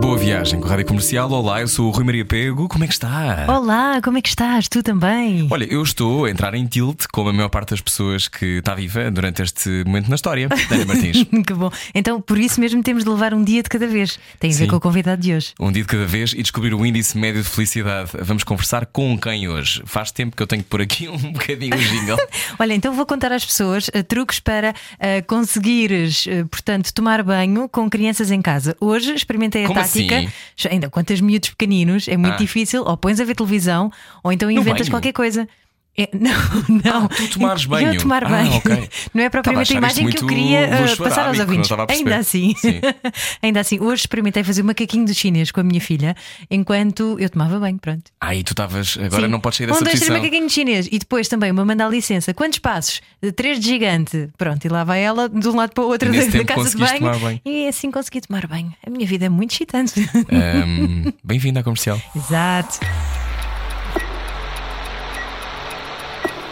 Boa viagem com a Rádio Comercial. Olá, eu sou o Rui Maria Pego. Como é que está? Olá, como é que estás? Tu também? Olha, eu estou a entrar em tilt, como a maior parte das pessoas que está viva durante este momento na história. Dani Martins. que bom. Então, por isso mesmo temos de levar um dia de cada vez. Tem a ver Sim. com o convidado de hoje. Um dia de cada vez e descobrir o índice médio de felicidade. Vamos conversar com quem hoje? Faz tempo que eu tenho que pôr aqui um bocadinho o jingle. Olha, então vou contar às pessoas eh, truques para eh, conseguires, eh, portanto, tomar banho com crianças em casa. Hoje experimentei a Como tática. assim? Ainda quantos miúdos pequeninos, é muito Ah. difícil. Ou pões a ver televisão, ou então inventas qualquer coisa. É, não, não. Ah, tu tomares banho. Eu tomar Ah, banho. ok. Não é propriamente a Estava a imagem que eu queria eh, passar aos ouvintes. Ainda assim. Sim. Ainda assim, hoje experimentei fazer um macaquinho do chinês com a minha filha enquanto eu tomava banho. Pronto. Ah, e tu estavas. Agora Sim. não podes sair dessa Um, dois, posição. macaquinho de chinês. E depois também uma mandar licença. Quantos passos? De Três de gigante. Pronto, e lá vai ela de um lado para o outro da, da casa de banho. banho. E assim consegui tomar banho. A minha vida é muito excitante. Ahm, Bem-vindo à comercial. Exato.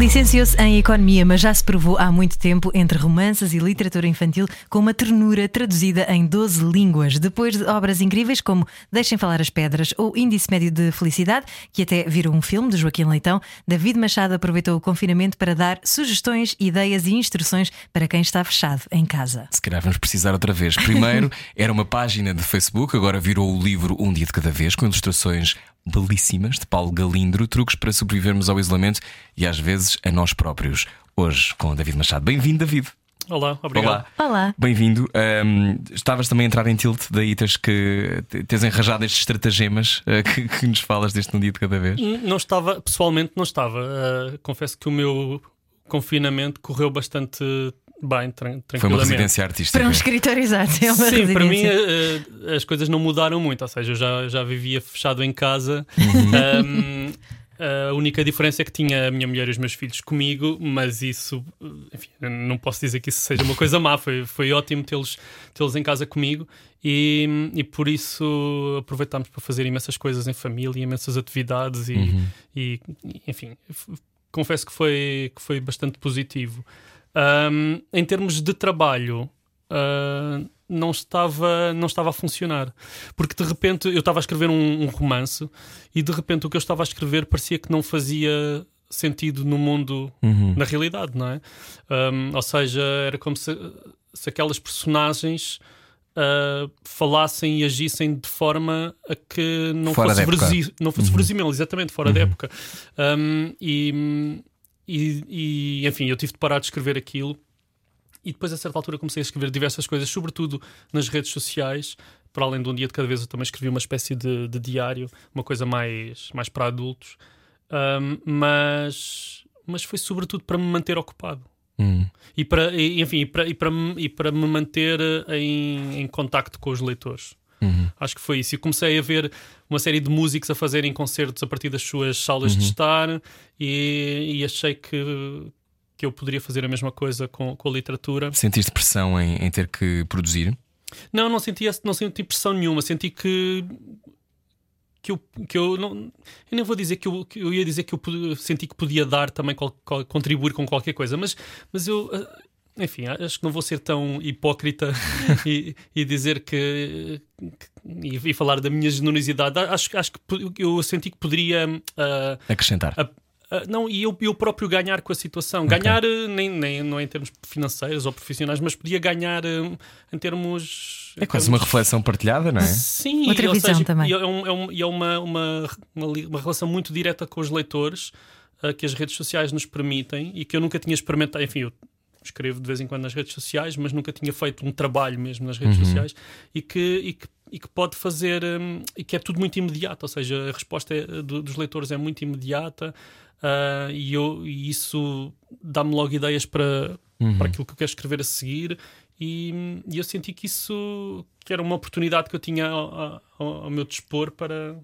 Licenciou-se em Economia, mas já se provou há muito tempo entre romances e literatura infantil com uma ternura traduzida em 12 línguas. Depois de obras incríveis como Deixem Falar as Pedras ou Índice Médio de Felicidade, que até virou um filme de Joaquim Leitão, David Machado aproveitou o confinamento para dar sugestões, ideias e instruções para quem está fechado em casa. Se calhar vamos precisar outra vez. Primeiro era uma página de Facebook, agora virou o livro Um Dia de Cada Vez, com ilustrações belíssimas de Paulo Galindro, truques para sobrevivermos ao isolamento e às vezes a nós próprios. Hoje com o David Machado. Bem-vindo, David. Olá, obrigado. Olá. Olá. Bem-vindo. Ahm, estavas também a entrar em tilt, daí tens que tens enrajado estes estratagemas eh, que, que nos falas deste um dia de cada vez. Não estava, pessoalmente não estava. Uh, confesso que o meu confinamento correu bastante bem, tran- Foi uma tranquilamente. residência artística. Para um escritório exato. É uma Sim, para mim residência. uh, as coisas não mudaram muito, ou seja, eu já, já vivia fechado em casa. Uhum. Um, a única diferença é que tinha a minha mulher e os meus filhos comigo, mas isso, enfim, não posso dizer que isso seja uma coisa má. Foi, foi ótimo tê-los tê-los em casa comigo e, e por isso aproveitámos para fazer imensas coisas em família, imensas atividades e, Uhum. e, enfim, confesso que foi, que foi bastante positivo. Um, em termos de trabalho, uh, não, estava, não estava a funcionar. Porque de repente eu estava a escrever um, um romance e de repente o que eu estava a escrever parecia que não fazia sentido no mundo, Uhum. na realidade, não é? Um, ou seja, era como se, se aquelas personagens. uh, falassem e agissem de forma a que não Fora fosse, da época. verosí- não fosse verosímil, exatamente, fora da época. Um, e, e, e, enfim, eu tive de parar de escrever aquilo. E depois, a certa altura, comecei a escrever diversas coisas, sobretudo nas redes sociais. Para além de um dia de cada vez, eu também escrevi uma espécie de, de diário, uma coisa mais, mais para adultos. Um, mas, mas foi sobretudo para me manter ocupado. Hum. E para, e, enfim, e para, e, para, me- e para me manter em, em contacto com os leitores. Uhum. Acho que foi isso. E comecei a ver uma série de músicos a fazerem concertos a partir das suas salas de estar e, e achei que, que eu poderia fazer a mesma coisa com, com a literatura. Sentiste pressão em, em ter que produzir? Não, não senti, não senti pressão nenhuma. Senti que. Que eu, que eu não. Eu nem vou dizer que eu, que eu ia dizer que eu senti que podia dar também, qual- qual- contribuir com qualquer coisa, mas, mas eu. Enfim, acho que não vou ser tão hipócrita e, e dizer que. que- e, falar da minha generosidade. Acho, acho que eu senti que poderia. ah, Acrescentar. a- a- não, e eu, eu próprio ganhar com a situação. Ganhar eh, nem, nem, não é em termos financeiros ou profissionais, mas podia ganhar eh, em termos. É em quase uma reflexão partilhada, não é? Sim, Outra ou visão seja, também. E é, um- é um- é uma, uma, uma, relação muito direta com os leitores eh, que as redes sociais nos permitem e que eu nunca tinha experimentado. Enfim, eu escrevo de vez em quando nas redes sociais, mas nunca tinha feito um trabalho mesmo nas redes sociais e que, e que, e que pode fazer. hum, e que é tudo muito imediato, ou seja, a resposta é- do- dos leitores é muito imediata. ah, e, eu, e isso dá-me logo ideias para, para aquilo que eu quero escrever a seguir e, e eu senti que isso que era uma oportunidade que eu tinha ao, ao- ao meu dispor para,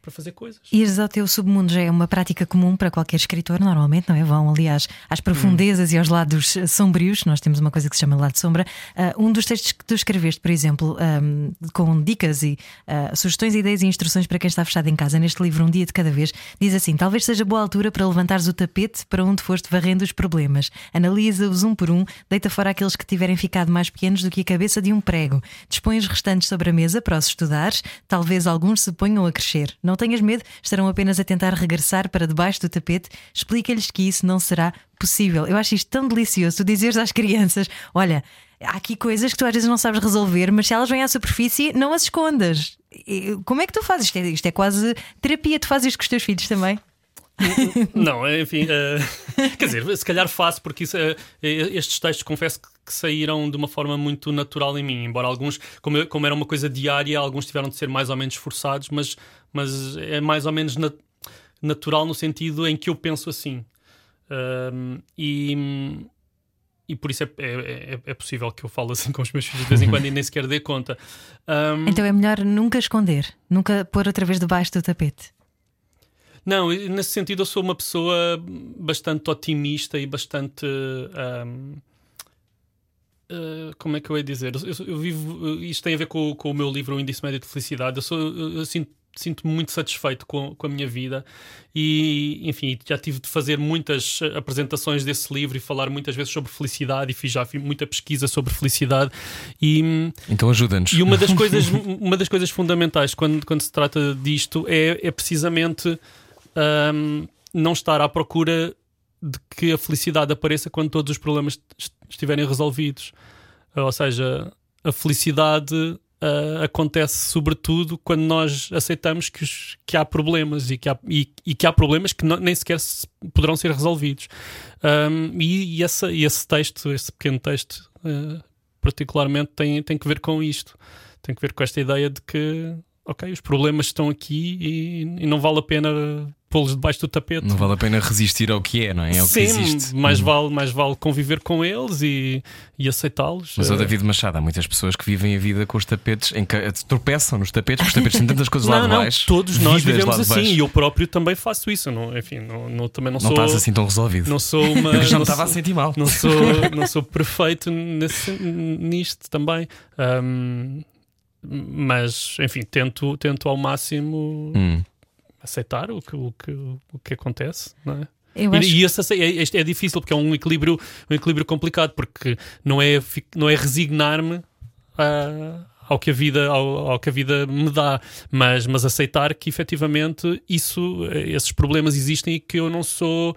para fazer coisas. Ires ao teu submundo já é uma prática comum para qualquer escritor, normalmente, não é? Vão, aliás, às profundezas hum. e aos lados sombrios. Nós temos uma coisa que se chama lado sombra. Uh, um dos textos que tu escreveste, por exemplo, um, com dicas e uh, sugestões, ideias e instruções para quem está fechado em casa, neste livro, Um Dia de Cada Vez, diz assim: talvez seja boa altura para levantares o tapete para onde foste varrendo os problemas. Analisa-os um por um, deita fora aqueles que tiverem ficado mais pequenos do que a cabeça de um prego. Dispõe os restantes sobre a mesa para os estudares. Talvez alguns se ponham a crescer. Não tenhas medo, estarão apenas a tentar regressar para debaixo do tapete. Explica-lhes que isso não será possível. Eu acho isto tão delicioso. Tu dizeres às crianças: olha, há aqui coisas que tu às vezes não sabes resolver, mas se elas vêm à superfície, não as escondas. Como é que tu fazes? Isto é, isto é quase terapia. Tu fazes isto com os teus filhos também? não, enfim, uh, quer dizer, se calhar faço, porque isso, uh, estes textos confesso que, que, saíram de uma forma muito natural em mim, embora alguns, como, como, era uma coisa diária, alguns tiveram de ser mais ou menos forçados, mas, mas é mais ou menos nat natural no sentido em que eu penso assim. Uh, e, e por isso é, é, é, é, possível que eu fale assim com os meus filhos de vez em quando e nem sequer dê conta. Um, então é melhor nunca esconder, nunca pôr outra vez debaixo do tapete. Não, nesse sentido eu sou uma pessoa bastante otimista e bastante. Um, uh, como é que eu ia dizer? Eu, eu, vivo. Isto tem a ver com, com o meu livro O Índice Médio de Felicidade. Eu, sou, eu sinto sinto-me muito satisfeito com, com a minha vida e, enfim, já tive de fazer muitas apresentações desse livro e falar muitas vezes sobre felicidade e fiz já muita pesquisa sobre felicidade e então ajuda-nos. e uma das coisas uma das coisas fundamentais quando, quando se trata disto é, é precisamente um, não estar à procura de que a felicidade apareça quando todos os problemas estiverem resolvidos. Ou seja a felicidade uh, acontece sobretudo quando nós aceitamos que, os, que há problemas e que há, e, e que há problemas que não, nem sequer se, poderão ser resolvidos. Um, e, e, essa, e esse texto, esse pequeno texto, uh, particularmente, tem, tem que ver com isto. Tem que ver com esta ideia de que, ok, os problemas estão aqui e, e não vale a pena pô-los debaixo do tapete. Não vale a pena resistir ao que é, não é? é Sim, existe. Mais, hum. vale, mais vale conviver com eles e, e aceitá-los. Mas o eh, David Machado, há muitas pessoas que vivem a vida com os tapetes, em que tropeçam nos tapetes, porque os tapetes têm tantas coisas lá não, de baixo. Não, todos nós vivemos assim e eu próprio também faço isso. Não, enfim, não, não também não, não sou. Não estás assim tão resolvido. Não sou uma. Eu já me estava a sentir mal. Não sou, não sou perfeito nesse, nisto também. Um, mas, enfim, tento, tento ao máximo. Hum aceitar o que, o que, o que acontece, não é? Eu acho... E, isso é, é, difícil porque é um equilíbrio, um equilíbrio complicado, porque não é, não é resignar-me a, ao que a vida ao, ao, que a vida me dá, mas, mas aceitar que efetivamente isso, esses problemas existem e que eu não sou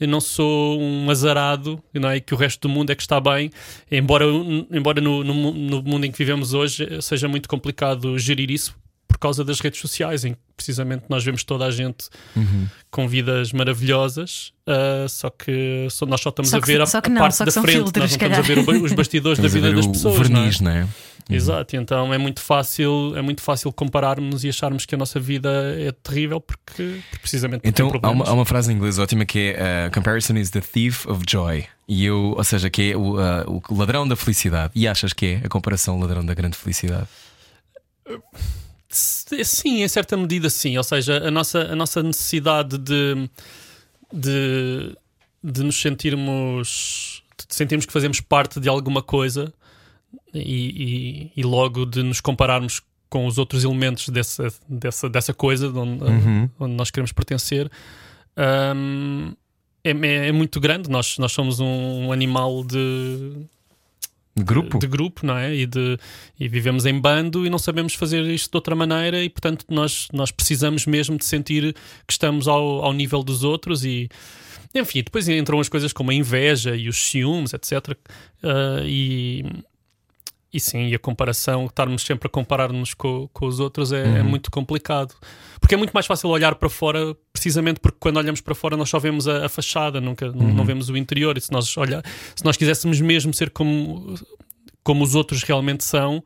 eu não sou um azarado não é? e que o resto do mundo é que está bem, embora, embora no, no, no mundo em que vivemos hoje seja muito complicado gerir isso, por causa das redes sociais, em que precisamente nós vemos toda a gente uhum. com vidas maravilhosas, uh, só que só, nós só estamos só que, a ver a, a não, parte da frente, filtros, nós não estamos a ver os bastidores da vida das pessoas. O verniz, não é? Não é? Uhum. Exato, então é muito fácil, é muito fácil compararmos e acharmos que a nossa vida é terrível porque, precisamente porque Então há uma, há uma, frase em inglês ótima que é uh, Comparison is the thief of joy. E eu, ou seja, que é o, uh, o ladrão da felicidade. E achas que é a comparação ladrão da grande felicidade? Sim, em certa medida, sim. Ou seja, a nossa, a nossa necessidade de, de, de nos sentirmos. de sentirmos que fazemos parte de alguma coisa e, e, e logo de nos compararmos com os outros elementos dessa, dessa, dessa coisa onde, uhum. onde nós queremos pertencer. Um, é, é, é, muito grande. Nós, nós somos um animal de grupo. De, grupo, não é? E, de, e vivemos em bando e não sabemos fazer isto de outra maneira e, portanto, nós, nós precisamos mesmo de sentir que estamos ao, ao nível dos outros e. Enfim, depois entram as coisas como a inveja e os ciúmes, etc. Uh, e, e sim, e a comparação, estarmos sempre a comparar-nos com, com os outros é, é uhum. é, muito complicado. Porque é muito mais fácil olhar para fora, precisamente porque quando olhamos para fora nós só vemos a, a fachada, nunca, uhum. não vemos o interior. E se nós, olhar, se nós quiséssemos mesmo ser como, como os outros realmente são,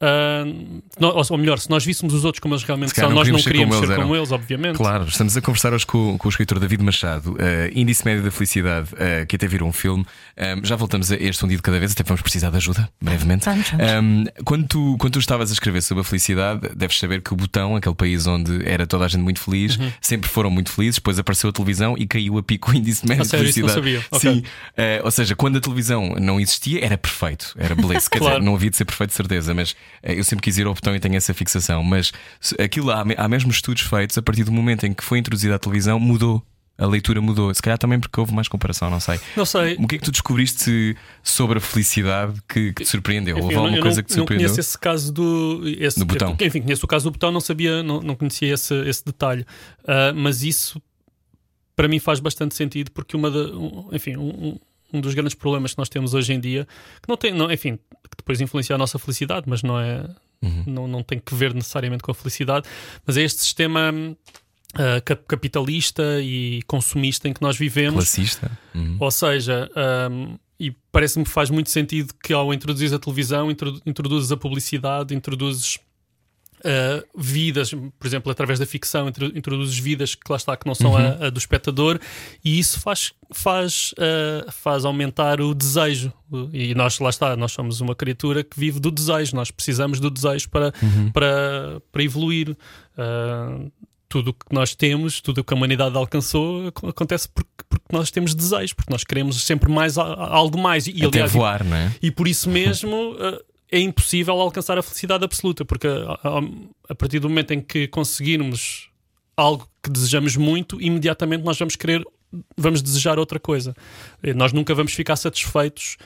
Uh, nós, ou melhor, se nós víssemos os outros como eles realmente são, não nós não queríamos ser como ser como eles eles, obviamente. Claro, estamos a conversar hoje com, com o escritor David Machado, uh, Índice Médio da Felicidade, uh, que até virou um filme. Um, já voltamos a este um dia de cada vez, até vamos precisar de ajuda, brevemente. Vamos, vamos. Um, quando, tu, quando tu estavas a escrever sobre a felicidade, deves saber que o botão, aquele país onde era toda a gente muito feliz, Uhum. sempre foram muito felizes, depois apareceu a televisão e caiu a pico o índice médio A sério, de isso não felicidade. sabia. Ok. Sim, Uh, ou seja, quando a televisão não existia, era perfeito, era beleza. Quer Claro. dizer, não havia de ser perfeito, de certeza, mas eu sempre quis ir ao botão e tenho essa fixação. Mas aquilo há, há mesmo estudos feitos a partir do momento em que foi introduzida a televisão, mudou. A leitura mudou. Se calhar também porque houve mais comparação, não sei. Não sei. O que é que tu descobriste sobre a felicidade que, que te surpreendeu? Enfim, Houve não- alguma coisa não, que te não surpreendeu? conheço esse caso do. Esse, Do botão. Enfim, conheço o caso do botão, não sabia, não, não conhecia esse, esse detalhe. Ah, mas isso para mim faz bastante sentido porque uma da, enfim, um, um- um dos grandes problemas que nós temos hoje em dia, que não tem, não, enfim, que depois influencia a nossa felicidade, mas não é. Uhum. Não, não tem que ver necessariamente com a felicidade, mas é este sistema ah, cap- capitalista e consumista em que nós vivemos. Classista? Uhum. Ou seja, hum, e parece-me que faz muito sentido que ao introduzir a televisão, introdu- introduzes a publicidade, introduzes uh, vidas, por exemplo, através da ficção, intro- introduzes vidas que lá está, que não são a, a do espectador, e isso faz, faz, uh, faz aumentar o desejo. E nós, lá está, nós somos uma criatura que vive do desejo, nós precisamos do desejo para, para, para evoluir. Uh, tudo o que nós temos, tudo o que a humanidade alcançou, ac- acontece porque, porque nós temos desejos, porque nós queremos sempre mais algo mais. E, Até aliás, voar, não é? e por isso mesmo é impossível alcançar a felicidade absoluta, porque a, a- a partir do momento em que conseguirmos algo que desejamos muito, imediatamente nós vamos querer, vamos desejar outra coisa. Nós nunca vamos ficar satisfeitos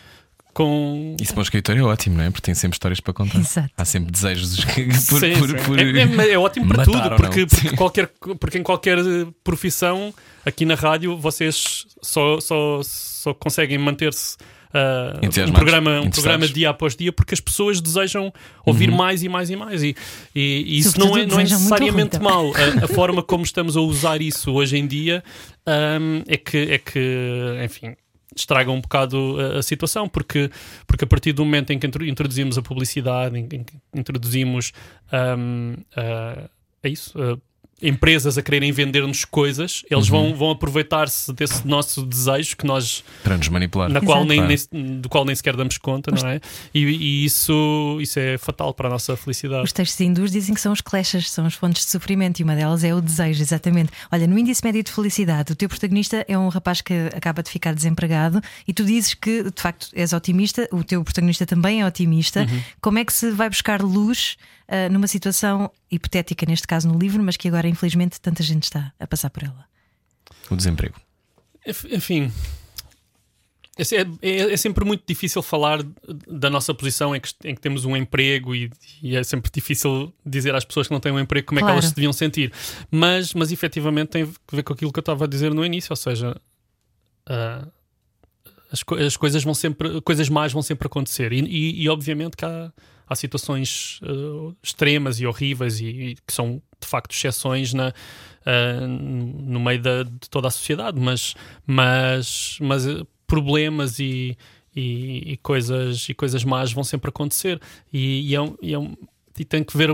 com. Isso para um escritor é ótimo, não é? Porque tem sempre histórias para contar. Exato. Há sempre desejos que, por, Sim, por- sim. por- É, é- é ótimo para tudo, porque, porque, qualquer, porque em qualquer eh, profissão, aqui na rádio, vocês só, só, só conseguem manter-se. Ah, um programa, um programa dia após dia porque as pessoas desejam ouvir mais e mais e mais. E, e- e isso não é, não é necessariamente mau. A, a forma como estamos a usar isso hoje em dia ahm, é, que, é que enfim estraga um bocado a, a situação, porque, porque a partir do momento em que intro- introduzimos a publicidade, em, em que introduzimos ahm, ah, é isso, ah, empresas a quererem vender-nos coisas, eles vão, vão aproveitar-se desse nosso desejo que nós para nos manipular. na qual nem, nem- do qual nem sequer damos conta, não é? E, e isso, isso é fatal para a nossa felicidade. Os textos hindus dizem que são as kleshas, são as fontes de sofrimento e uma delas é o desejo, exatamente. Olha, no índice médio de felicidade, o teu protagonista é um rapaz que acaba de ficar desempregado e tu dizes que de facto és otimista, o teu protagonista também é otimista. Como é que se vai buscar luz ah, numa situação hipotética, neste caso no livro, mas que agora infelizmente tanta gente está a passar por ela? O desemprego. Enf- Enfim. É, é- é- é sempre muito difícil falar da nossa posição em que, em que temos um emprego e, e é sempre difícil dizer às pessoas que não têm um emprego como é Claro. que elas se deviam sentir. Mas, mas efetivamente tem a ver com aquilo que eu estava a dizer no início, ou seja, ah, as, co- as coisas vão sempre, coisas más vão sempre acontecer. E, e- e, obviamente que há, há situações ah, extremas e horríveis e, e que são de facto exceções na, ah, no meio da, de toda a sociedade, mas, mas, mas eh, problemas e, e, e coisas, e coisas más vão sempre acontecer. E, é um- é um- tem que ver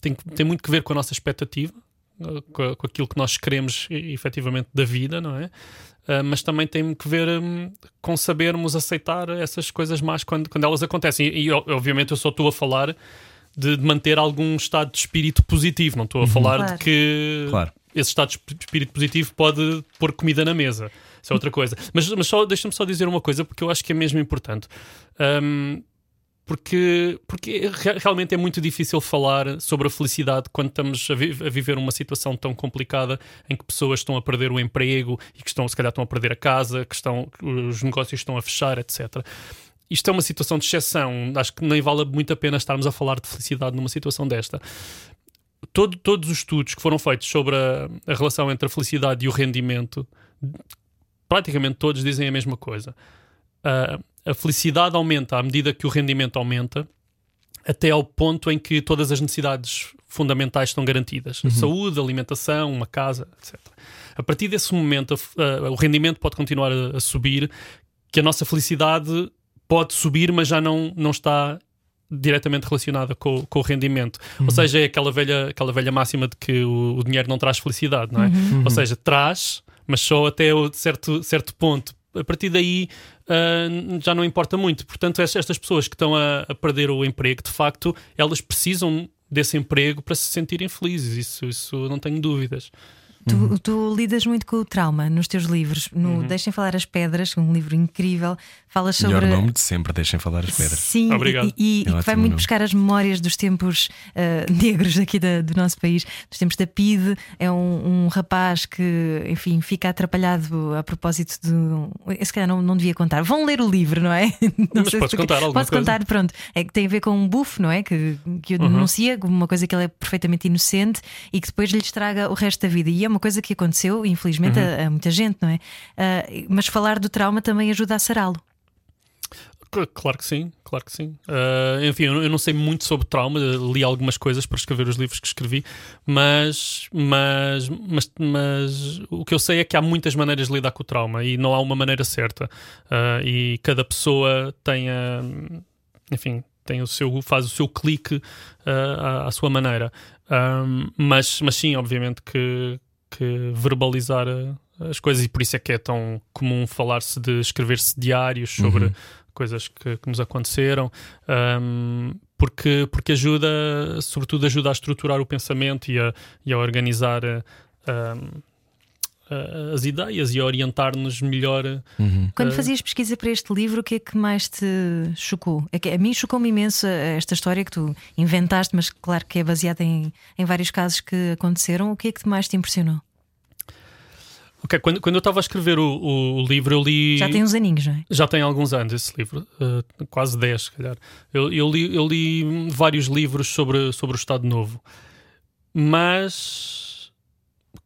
tem, tem muito que ver com a nossa expectativa, com, com aquilo que nós queremos efetivamente da vida, não é? Ah, mas também tem que ver hum, com sabermos aceitar essas coisas más quando, quando elas acontecem. E, e, obviamente eu só estou a falar de, de manter algum estado de espírito positivo, não estou a falar Claro. de que Claro. esse estado de esp- espírito positivo pode pôr comida na mesa. Isso é outra coisa. Mas, mas só, deixa-me só dizer uma coisa, porque eu acho que é mesmo importante. Hum, porque, porque re- realmente é muito difícil falar sobre a felicidade quando estamos a, vi- a viver uma situação tão complicada em que pessoas estão a perder o emprego e que estão, se calhar, estão a perder a casa, que estão, os negócios estão a fechar, etc. Isto é uma situação de exceção. Acho que nem vale muito a pena estarmos a falar de felicidade numa situação desta. Todo- todos os estudos que foram feitos sobre a, a relação entre a felicidade e o rendimento, praticamente todos dizem a mesma coisa. Ah, a felicidade aumenta à medida que o rendimento aumenta, até ao ponto em que todas as necessidades fundamentais estão garantidas: saúde, alimentação, uma casa, etc. A partir desse momento, a ah, o rendimento pode continuar a, a subir, que a nossa felicidade pode subir, mas já não, não está diretamente relacionada com, com o rendimento. Ou seja, é aquela velha, aquela velha máxima de que o, o dinheiro não traz felicidade, não é? Ou seja, traz, mas só até o certo, certo ponto. A partir daí uh, já não importa muito. Portanto, es- estas pessoas que estão a, a perder o emprego, de facto, elas precisam desse emprego para se sentirem felizes. Isso, isso não tenho dúvidas. Tu, tu lidas muito com o trauma nos teus livros. No Deixem Falar as Pedras, um livro incrível, falas sobre. Melhor nome de sempre, deixem falar as pedras. Sim, Obrigado. e, e- É e que vai muito nome. buscar as memórias dos tempos ah, negros aqui da- do nosso país, dos tempos da PIDE. É um, um rapaz que, enfim, fica atrapalhado a propósito de. um- Se calhar não, não devia contar. Vão ler o livro, não é? Não Mas sei podes contar alguma Posso coisa. contar, pronto. É que tem a ver com um buff, não é? Que, que o Uhum. denuncia como uma coisa que ele é perfeitamente inocente e que depois lhe estraga o resto da vida. E é uma coisa que aconteceu, infelizmente, Uhum. a, a muita gente, não é? Ah, mas falar do trauma também ajuda a sará-lo. Cl- Claro que sim, claro que sim. Ah, enfim, eu não- eu não sei muito sobre trauma, li algumas coisas para escrever os livros que escrevi, mas, mas, mas, mas o que eu sei é que há muitas maneiras de lidar com o trauma e não há uma maneira certa. Ah, e cada pessoa tem a, enfim, tem o seu, faz o seu clique ah, à, à sua maneira. Ahm, mas, mas sim, obviamente que, que verbalizar ah, as coisas, e por isso é que é tão comum falar-se de escrever-se diários sobre Uhum. coisas que, que nos aconteceram, ahm, porque, porque ajuda, sobretudo ajuda a estruturar o pensamento e a, e a organizar ah, ah, as ideias e a orientar-nos melhor. Uhum. Quando Eh, fazias pesquisa para este livro, o que é que mais te chocou? É que a mim chocou-me imenso esta história que tu inventaste, mas claro que é baseada em, em vários casos que aconteceram. O que é que mais te impressionou? Ok, quando, quando eu estava a escrever o, o- o livro, eu li. Já tem uns aninhos, não é? Já tem alguns anos esse livro, eh, quase 10, se calhar. Eu, eu li, eu li vários livros sobre, sobre o Estado Novo, mas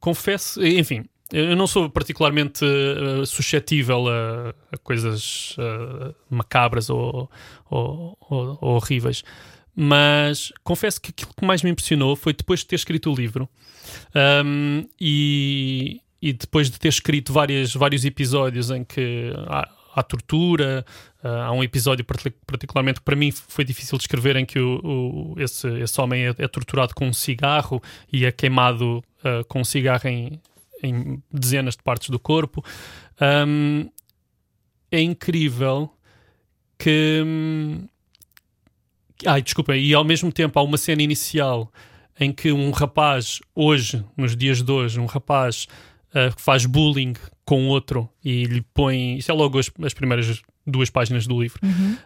confesso, enfim, eu não sou particularmente eh, suscetível a, a coisas eh, macabras ou, ou- ou- ou horríveis, mas confesso que aquilo que mais me impressionou foi depois de ter escrito o livro um, e, e depois de ter escrito várias, vários episódios em que há, há tortura, ah, há um episódio partic- particularmente que para mim foi difícil de escrever em que o, o- esse, esse homem é, é torturado com um cigarro e é queimado ah, com um cigarro em, em dezenas de partes do corpo. Um, é incrível que. hum, Ai, desculpa, e ao mesmo tempo há uma cena inicial em que um rapaz, hoje, nos dias de hoje, um rapaz ah, faz bullying com outro e lhe põe. Isso é logo as, as primeiras duas páginas do livro.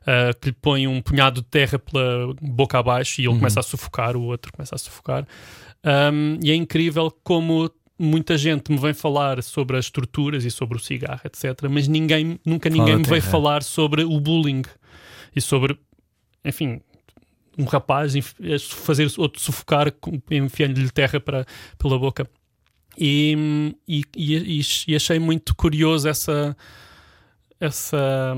ah, que lhe põe um punhado de terra pela boca abaixo e ele começa a sufocar, o outro começa a sufocar. Um, e é incrível como muita gente me vem falar sobre as torturas e sobre o cigarro, etc. Mas ninguém, nunca ninguém me veio falar sobre o bullying e sobre, enfim, um rapaz fazer outro sufocar enfiando-lhe terra para, pela boca. E, e, e, e achei muito curioso essa essa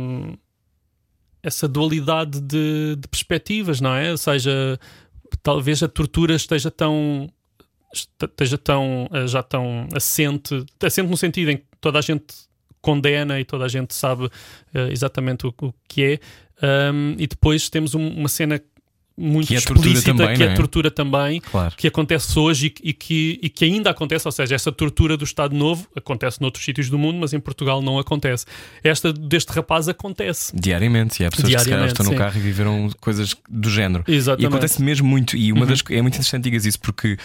essa dualidade de, de perspectivas, não é? Ou seja, talvez a tortura esteja tão esteja tão eh, já tão assente, assente no sentido em que toda a gente condena e toda a gente sabe eh, exatamente o, o que é. Um, e depois temos um- uma cena muito Que é explícita também, que é é? tortura também Claro. que acontece hoje e, e que, e que ainda acontece, ou seja, essa tortura do Estado Novo acontece noutros sítios do mundo, mas em Portugal não acontece. Esta deste rapaz acontece. Diariamente, e há pessoas que se calhar estão no sim. carro e viveram coisas do género. Exatamente. E acontece mesmo muito, e uma das, é muito interessante digas isso porque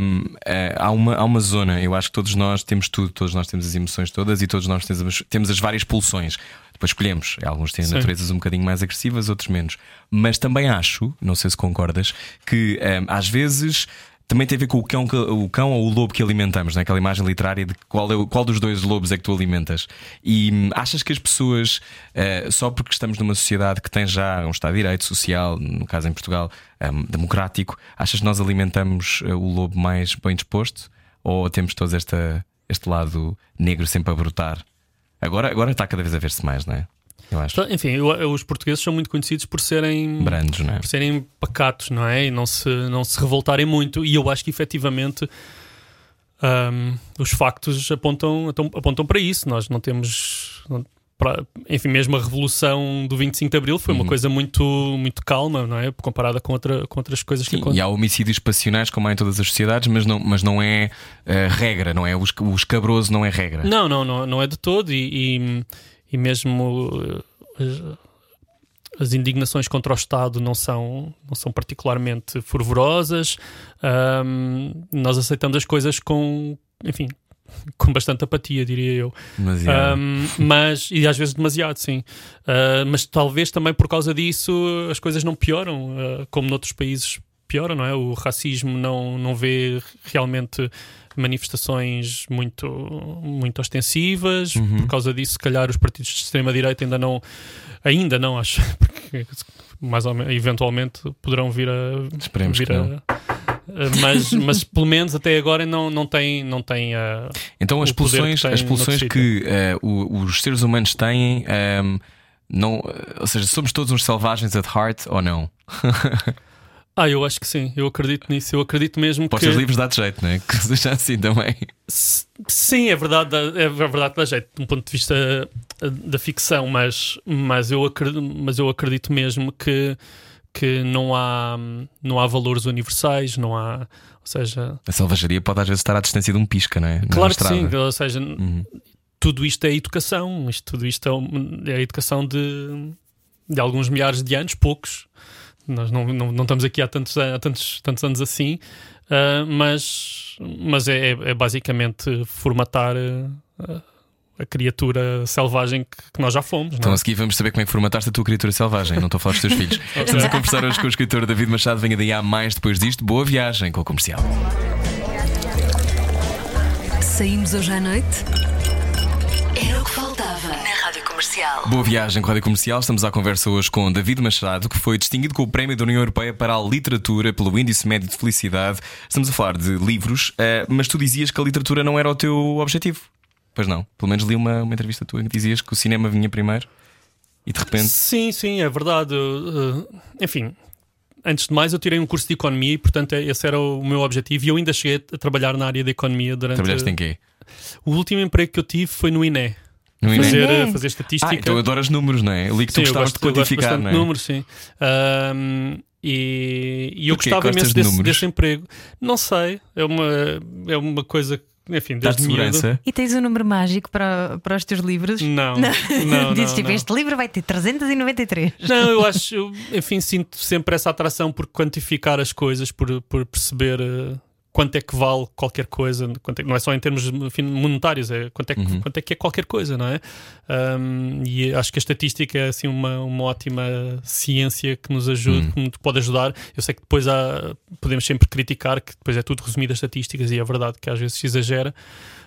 hum, eh, há, uma, há uma zona, eu acho que todos nós temos tudo, todos nós temos as emoções todas e todos nós temos, as- temos as várias pulsões. Depois escolhemos, alguns têm Sim. naturezas um bocadinho mais agressivas, outros menos. Mas também acho, não sei se concordas, que hum, às vezes também tem a ver com o cão, o cão ou o lobo que alimentamos, né? aquela imagem literária de qual, é, qual dos dois lobos é que tu alimentas. E hum, achas que as pessoas, eh, só porque estamos numa sociedade que tem já um Estado de Direito social, no caso em Portugal, hum, democrático, achas que nós alimentamos eh, o lobo mais bem disposto? Ou temos todos esta, este lado negro sempre a brotar? Agora, agora está cada vez a ver-se mais, não é? Eu acho. Então, Enfim, eu- eu- os portugueses são muito conhecidos por serem Brandos, não é? por serem pacatos, não é? E não se, não se revoltarem muito. E eu acho que efetivamente ahm, os factos apontam, apontam para isso. Nós não temos. não- para- enfim, mesmo a revolução do 25 de Abril foi Uhum. uma coisa muito, muito calma, não é? Comparada com, outra, com outras coisas que Sim, acontecem. e há homicídios passionais, como há em todas as sociedades, mas não, mas não é eh, regra, não é? O escabroso não é regra. Não, não, não, não é de todo. E, e, e mesmo eh, as, as indignações contra o Estado não são, não são particularmente fervorosas. Ahm, nós aceitamos as coisas com, enfim, com bastante apatia, diria eu. Um, mas, e às vezes demasiado, sim. Uh, mas talvez também por causa disso as coisas não pioram, uh, como noutros países pioram, não é? O racismo não, não vê realmente manifestações muito, muito ostensivas. Por causa disso, se calhar os partidos de extrema-direita ainda não, ainda não, acho, porque mais ou menos, eventualmente poderão vir a. Esperemos vir a- mas, mas pelo menos até agora não, não tem, não tem a, Então as pulsões, que as pulsões noutro que eh, o- os seres humanos têm, ehm, não, ou seja, somos todos uns selvagens at heart ou não? Ah, eu acho que sim, eu acredito nisso. Eu acredito mesmo os que. teus livros dá-te jeito, não é? Que seja assim também. Sim, é verdade, é verdade da jeito, de um ponto de vista eh, da ficção, mas, mas, eu, acredito, mas eu acredito mesmo que, que não, há, não há valores universais, não há. Ou seja, A selvageria pode às vezes estar à distância de um pisca, não é? Claro que sim, ou seja, Uhum. tudo isto é educação, isto, tudo isto é, é a educação de, de alguns milhares de anos, poucos. Nós não, não, não estamos aqui há tantos, há tantos, tantos anos assim, ah, mas, mas é, é basicamente formatar ah, a criatura selvagem que, que nós já fomos. Então não a é? seguir vamos saber como é que formataste a tua criatura selvagem. Não estou a falar dos teus filhos. Estamos a conversar hoje com o escritor David Machado. Venha daí a mais depois disto. Boa viagem com o comercial. Saímos hoje à noite? Comercial. Boa viagem com a Rádio Comercial. Estamos à conversa hoje com David Machado, que foi distinguido com o Prémio da União Europeia para a Literatura pelo Índice Médio de Felicidade. Estamos a falar de livros, eh, mas tu dizias que a literatura não era o teu objetivo. Pois não. Pelo menos li uma, uma entrevista tua em que dizias que o cinema vinha primeiro e de repente. Sim, sim, é verdade. Uh, enfim, antes de mais, eu tirei um curso de economia e, portanto, é- esse era o meu objetivo. E eu ainda cheguei a trabalhar na área da economia durante. Trabalhaste em quê? O último emprego que eu tive foi no INE. Fazer, INE? fazer estatística. Ah, então adoras números, não é? Eu li que tu Sim, gostavas gosto, de quantificar, não é? de números, sim. Ahm, e, e eu Porquê? gostava Gostas imenso de desse, desse emprego. Não sei, é uma, é uma coisa, que, enfim, desde segurança. E tens um número mágico para, para os teus livros? Não, não, não, Dizes tipo, não. este livro vai ter 393. Não, eu acho, eu, enfim, sinto sempre essa atração por quantificar as coisas, por, por perceber eh, quanto é que vale qualquer coisa, é- não é só em termos monetários, é quanto é, que, Uhum. quanto é que é qualquer coisa, não é? Um, e acho que a estatística é assim uma, uma ótima ciência que nos ajuda, Uhum. que nos pode ajudar. Eu sei que depois há, podemos sempre criticar que depois é tudo resumido a estatísticas e é verdade que às vezes se exagera.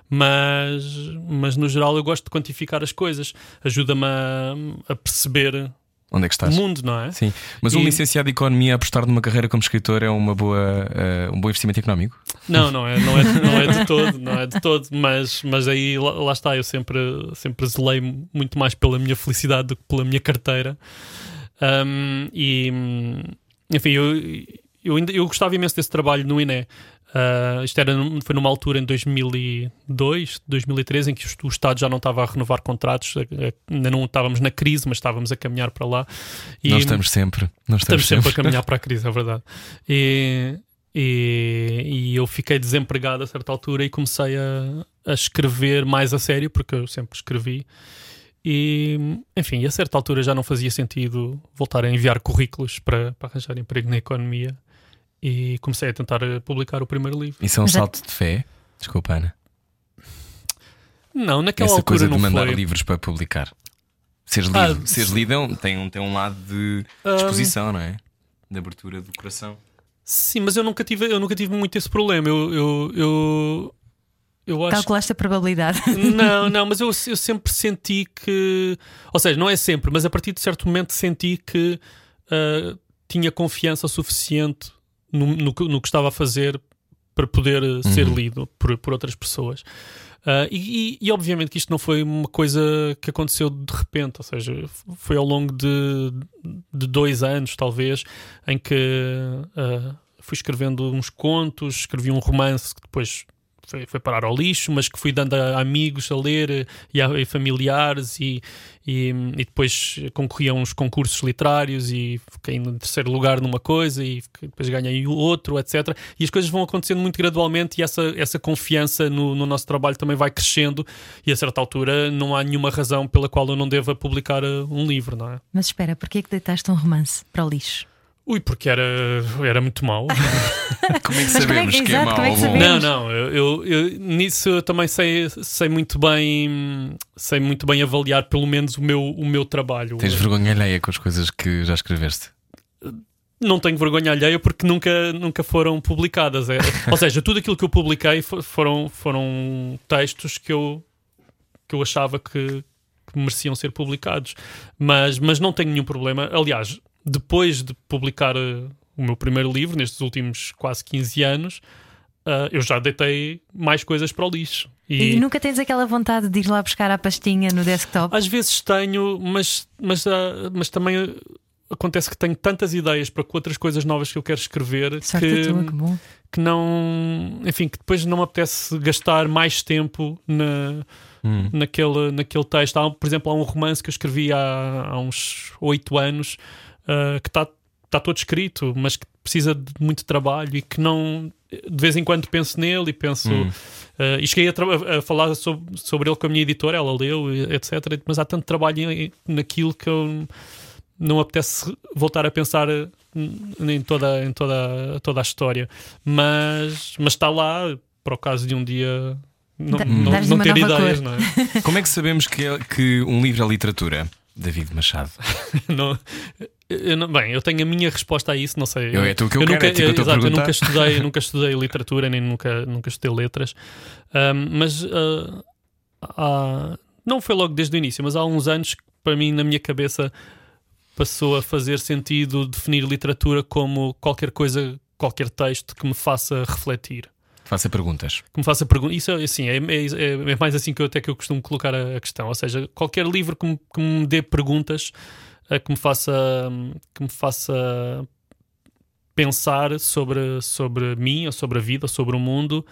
Mas, mas no geral eu gosto de quantificar as coisas, ajuda-me a, a perceber Onde é que estás? mundo, não é? Sim, mas um E- licenciado de Economia a apostar numa carreira como escritor é uma boa, eh, um bom investimento económico? Não, não é, não é, não é de todo, não é de todo, mas, mas aí lá, lá está, eu sempre, sempre zelei muito mais pela minha felicidade do que pela minha carteira. Um, e enfim, eu, eu, ainda, eu gostava imenso desse trabalho no INE. Uh, isto era, foi numa altura em 2002, 2003, em que o, Estado já não estava a renovar contratos, ainda não estávamos na crise, mas estávamos a caminhar para lá. E- Nós estamos sempre. Nós Estamos estamos, sempre a caminhar para a crise, é verdade. E, e, e eu fiquei desempregado a certa altura e comecei a, a escrever mais a sério, porque eu sempre escrevi. E, enfim, a certa altura já não fazia sentido voltar a enviar currículos para, para arranjar emprego na economia. E comecei a tentar eh, publicar o primeiro livro. Isso é um é- salto de fé. Desculpa, Ana. Não, naquela Essa altura coisa de não mandar foi. livros para publicar. Seres Ah, seres lido é um- tem, um, tem um lado de Ahm, exposição, não é? De abertura do coração. Sim, mas eu nunca tive, eu nunca tive muito esse problema. Eu, eu, eu, eu acho Calculaste a probabilidade. Não, não, mas eu, eu sempre senti que. Ou seja, não é sempre, mas a partir de certo momento senti que ah, tinha confiança suficiente no, no, que- no que estava a fazer para poder ah, ser lido por, por outras pessoas. Ah, e, e- e obviamente que isto não foi uma coisa que aconteceu de repente, ou seja, foi ao longo de, de dois anos, talvez, em que ah, fui escrevendo uns contos, escrevi um romance que depois foi, foi parar ao lixo, mas que fui dando a amigos a ler e a, familiares e, e, e, depois concorri a uns concursos literários e fiquei em terceiro lugar numa coisa e depois ganhei outro, etc. E as coisas vão acontecendo muito gradualmente e essa, essa confiança no, no nosso trabalho também vai crescendo e a certa altura não há nenhuma razão pela qual eu não deva publicar uh, um livro, não é? Mas espera, porquê é que deitaste um romance para o lixo? Ui, porque era, era muito mau. Como é que como é sabemos que- que é mau como é que ou bom? sabemos? Não, não, eu, eu- eu- nisso eu também sei, sei muito bem sei muito bem avaliar pelo menos o meu, o meu trabalho. Tens vergonha alheia com as coisas que já escreveste? Não tenho vergonha alheia porque nunca, nunca foram publicadas. É, ou seja, tudo aquilo que eu publiquei fo- foram, foram textos que eu, que eu achava que, que mereciam ser publicados. Mas, mas não tenho nenhum problema. Aliás, depois de publicar eh, o meu primeiro livro, nestes últimos quase 15 anos, ah, eu já deitei mais coisas para o lixo. E... nunca tens aquela vontade de ir lá buscar a pastinha no desktop? Às vezes tenho, mas, mas, ah, mas também acontece que tenho tantas ideias para outras coisas novas que eu quero escrever Sorte que, tua, que que não. Enfim, que depois não me apetece gastar mais tempo na, Hum. naquele, naquele texto. Há, por exemplo, há um romance que eu escrevi há, há uns oito anos ah, que está tá todo escrito, mas que precisa de muito trabalho e que não. De vez em quando penso nele e penso. Hum. ah, e cheguei a, a falar sobre, sobre ele com a minha editora, ela leu, etc. Mas há tanto trabalho em- naquilo que eu não apetece voltar a pensar eh, em toda, em toda, toda a história. Mas, mas está lá para o caso de um dia não, Da- não, não uma ter ideias, cor. não é? Como é que sabemos que, é- que um livro é literatura? David Machado. Não- eu não- bem, eu tenho a minha resposta a isso, não sei. Eu- é tu que eu quero, nunca, é que eu exato, eu nunca estudei, eu nunca estudei literatura, nem nunca, nunca estudei letras. Ahm, mas ah, há- não foi logo desde o início, mas há uns anos que para mim, na minha cabeça, passou a fazer sentido definir literatura como qualquer coisa, qualquer texto que me faça refletir. Faça perguntas. que me faça perguntas. Isso é assim, é, é- é mais assim que eu até que eu costumo colocar a, a questão. Ou seja, qualquer livro que me, que me dê perguntas eh, que me faça que me faça pensar sobre, sobre mim, ou sobre a vida, ou sobre o mundo,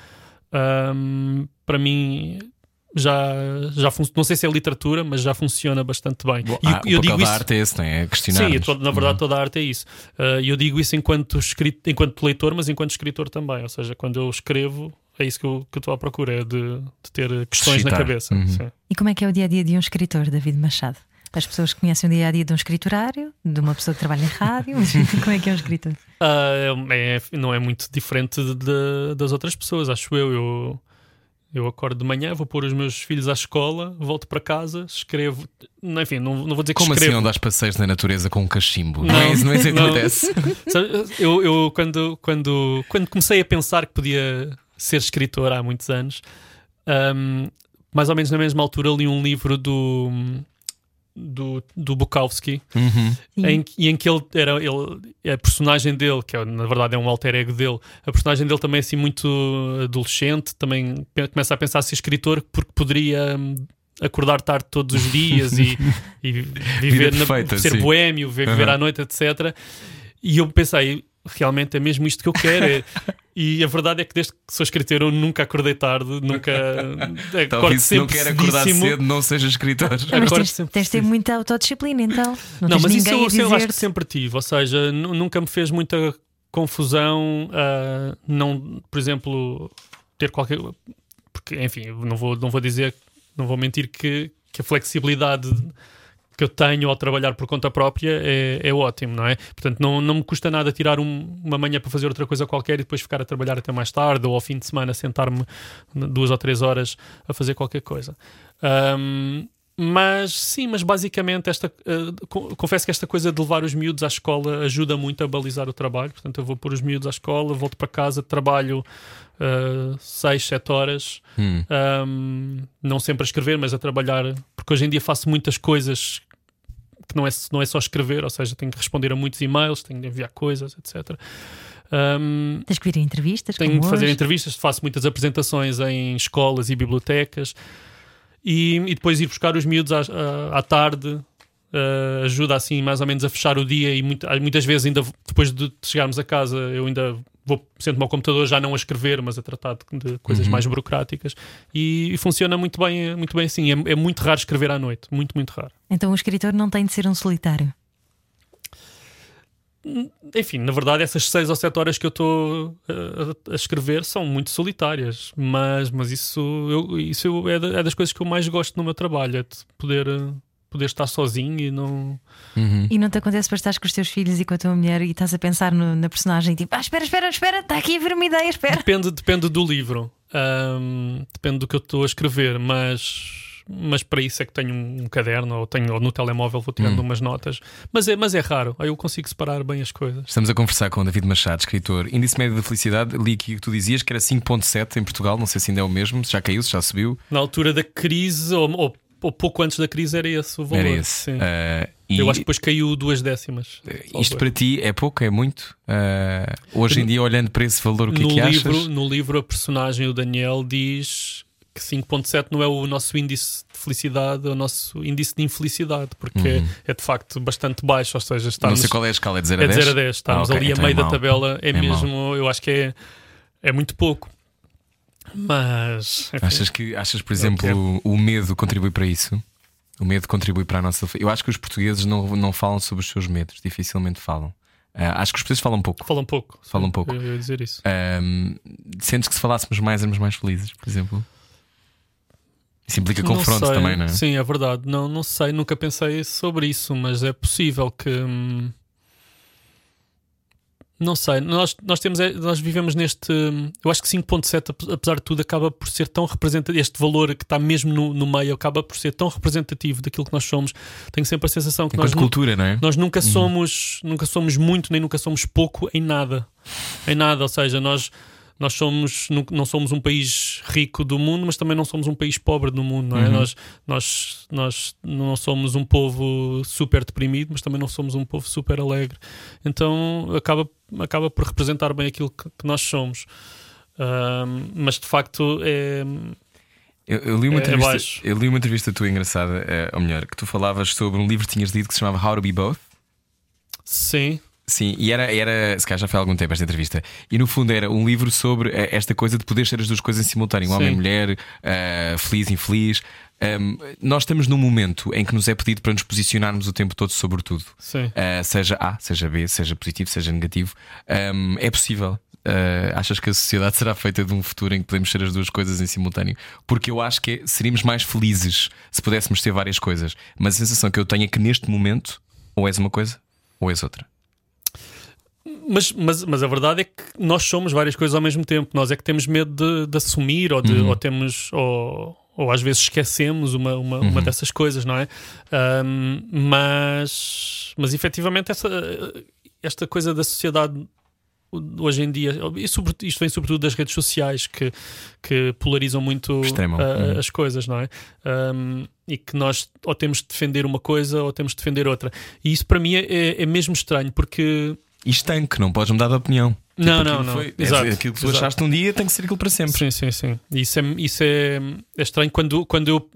ahm, para mim já, já não sei se é literatura, mas já funciona bastante bem. E Ah, eu o papel digo da isso, arte é esse, não é? É questionar. Sim, to- na verdade toda a arte é isso. Uh, E eu digo isso enquanto, escrito, enquanto leitor, mas enquanto escritor também. Ou seja, quando eu escrevo, é isso que eu que eu estou à procura, é de, de ter questões na cabeça. Uhum. E como é que é o dia a dia de um escritor, David Machado? As pessoas conhecem o dia a dia de um escriturário, de uma pessoa que trabalha em rádio, como é que é um escritor? Ah, é- é- não é muito diferente de- de- das outras pessoas, acho eu. eu. Eu acordo de manhã, vou pôr os meus filhos à escola, volto para casa, escrevo. Enfim, não, não vou dizer que Como assim escrevo. não dás passeios na natureza com um cachimbo? Não, Não, é isso, não é isso que não. acontece? Eu, eu quando, quando, quando comecei a pensar que podia ser escritor há muitos anos, hum, mais ou menos na mesma altura li um livro do, do, do Bukowski, Uhum. Em, e em que ele era ele, a personagem dele, que é, na verdade é um alter ego dele, a personagem dele também é assim muito adolescente, também começa a pensar a ser escritor porque poderia hum, acordar tarde todos os dias e, e viver na- perfeita, ser sim. boémio, vi- viver Aham. à noite, etc. E eu pensei, realmente é mesmo isto que eu quero. é- E a verdade é que desde que sou escritor eu nunca acordei tarde, nunca acordo Talvez se não sempre quer acordar cedíssimo. cedo, não seja escritor. Ah, mas Acordo tens, sempre tens de ter muita autodisciplina, então. Não, Não, tens mas isso eu, eu acho que sempre tive, ou seja, nu- nunca me fez muita confusão ah, não, por exemplo, ter qualquer porque, enfim, não vou, não vou dizer, não vou mentir que, que a flexibilidade que eu tenho ao trabalhar por conta própria é, é ótimo, não é? Portanto, não, não me custa nada tirar um- uma manhã para fazer outra coisa qualquer e depois ficar a trabalhar até mais tarde ou ao fim de semana sentar-me duas ou três horas a fazer qualquer coisa. Ahm, mas sim, mas basicamente esta, co- confesso que esta coisa de levar os miúdos à escola ajuda muito a balizar o trabalho. Portanto, eu vou pôr os miúdos à escola, volto para casa, trabalho uh, seis, sete horas, Hum. Ahm, não sempre a escrever, mas a trabalhar, porque hoje em dia faço muitas coisas que não é, não é só escrever, ou seja, tenho que responder a muitos e-mails, tenho de enviar coisas, etc. Ahm, Tens que vir a entrevistas. tenho de fazer hoje. entrevistas, faço muitas apresentações em escolas e bibliotecas e, e depois ir buscar os miúdos à, à- à tarde. ah, ajuda assim mais ou menos a fechar o dia e muito- muitas vezes ainda depois de chegarmos a casa eu ainda vou sento-me ao computador já não a escrever, mas a tratar de, de coisas Uhum. mais burocráticas e, e funciona muito bem, muito bem assim. É, é muito raro escrever à noite, muito, muito raro. Então o escritor não tem de ser um solitário. Enfim, na verdade, essas seis ou sete horas que eu estou a, a escrever são muito solitárias, mas, mas isso, eu, isso eu- é, é das coisas que eu mais gosto no meu trabalho, é de poder, eh, poder estar sozinho e não. Uhum. E não te acontece para estar com os teus filhos e com a tua mulher e estás a pensar no- na personagem tipo, ah, espera, espera, espera, está aqui a vir uma ideia, espera. Depende, depende do livro, ahm, depende do que eu estou a escrever, mas, mas para isso é que tenho um, um caderno ou, tenho, ou no telemóvel vou tirando Hum. umas notas. Mas é, mas é raro, aí eu consigo separar bem as coisas. Estamos a conversar com o David Machado, escritor. Índice médio da felicidade, li aqui que tu dizias que era 5,7 em Portugal, não sei se ainda é o mesmo, se já caiu, se já subiu. Na altura da crise, ou, ou pouco antes da crise, era esse o valor. Era esse. e Eu acho que depois caiu duas décimas. isto para ti é pouco, é muito? Ah, hoje em dia, olhando para esse valor, o que no, é que livro, achas? no livro, a personagem, o Daniel, diz que 5.7 não é o nosso índice de felicidade, é o nosso índice de infelicidade, porque é, é de facto bastante baixo, ou seja, Uhum. Não estamos, sei qual é a escala, é de 0 a é de 10? 0 a 10, estamos Ah, ok, ali então a meio é da tabela, é, É mesmo, eu acho que é, é muito pouco. Mas enfim, Achas que, achas, por exemplo, o, o medo contribui para isso? O medo contribui para a nossa. Eu acho que os portugueses não, não falam sobre os seus medos, dificilmente falam. Ah, acho que os portugueses falam pouco. fala um pouco. Fala sim, pouco. Eu ia dizer isso. Sentes que se falássemos mais, éramos mais felizes, por exemplo? Isso implica confronto também, não é? Sim, é verdade. Não, não sei, nunca pensei sobre isso, mas é possível que. hum, Não sei, nós, nós temos é- nós vivemos neste. Eu acho que 5.7, ap- apesar de tudo, acaba por ser tão representativo. Este valor que está mesmo no, no meio acaba por ser tão representativo daquilo que nós somos. Tenho sempre a sensação que nós, Enquanto nu- cultura, não é? nós nunca somos nunca somos muito nem nunca somos pouco em nada em nada ou seja nós nós somos nu- não somos um país rico do mundo mas também não somos um país pobre do mundo não é Uhum. nós nós nós não somos um povo super deprimido mas também não somos um povo super alegre então acaba acaba por representar bem aquilo que, que nós somos mas de facto é Eu, eu li uma É entrevista, baixo. eu li uma entrevista tua engraçada, eh, ou melhor, que tu falavas sobre um livro que tinhas lido que se chamava How to Be Both. sim Sim, e era, era, se calhar já foi há algum tempo esta entrevista. E no fundo era um livro sobre eh, esta coisa de poder ser as duas coisas em simultâneo, um homem e mulher, eh, feliz e infeliz. Um, nós estamos num momento em que nos é pedido para nos posicionarmos o tempo todo sobre tudo. sim Uh, seja A, seja B, seja positivo, seja negativo, um, é possível. Uh, achas que a sociedade será feita de um futuro em que podemos ser as duas coisas em simultâneo? Porque eu acho que seríamos mais felizes se pudéssemos ter várias coisas. Mas a sensação que eu tenho é que neste momento, ou és uma coisa, ou és outra. Mas, mas, mas a verdade é que nós somos várias coisas ao mesmo tempo. Nós é que temos medo de, de assumir ou, de, Uhum. ou temos. Ou, ou às vezes esquecemos uma, uma, uma Uhum. dessas coisas, não é? Ahm, mas, mas efetivamente essa, esta coisa da sociedade hoje em dia, e sobre- isto vem sobretudo das redes sociais que, que polarizam muito Uhum. as coisas, não é? Ahm, e que nós ou temos de defender uma coisa ou temos de defender outra. E isso para mim é, é mesmo estranho porque E estanque, não podes mudar de opinião. Não, Tipo, não, aquilo não. foi- é- Exato, aquilo que tu exato. achaste um dia tem que ser aquilo para sempre. Sim, sim, sim. Isso é, isso é, é estranho quando, quando eu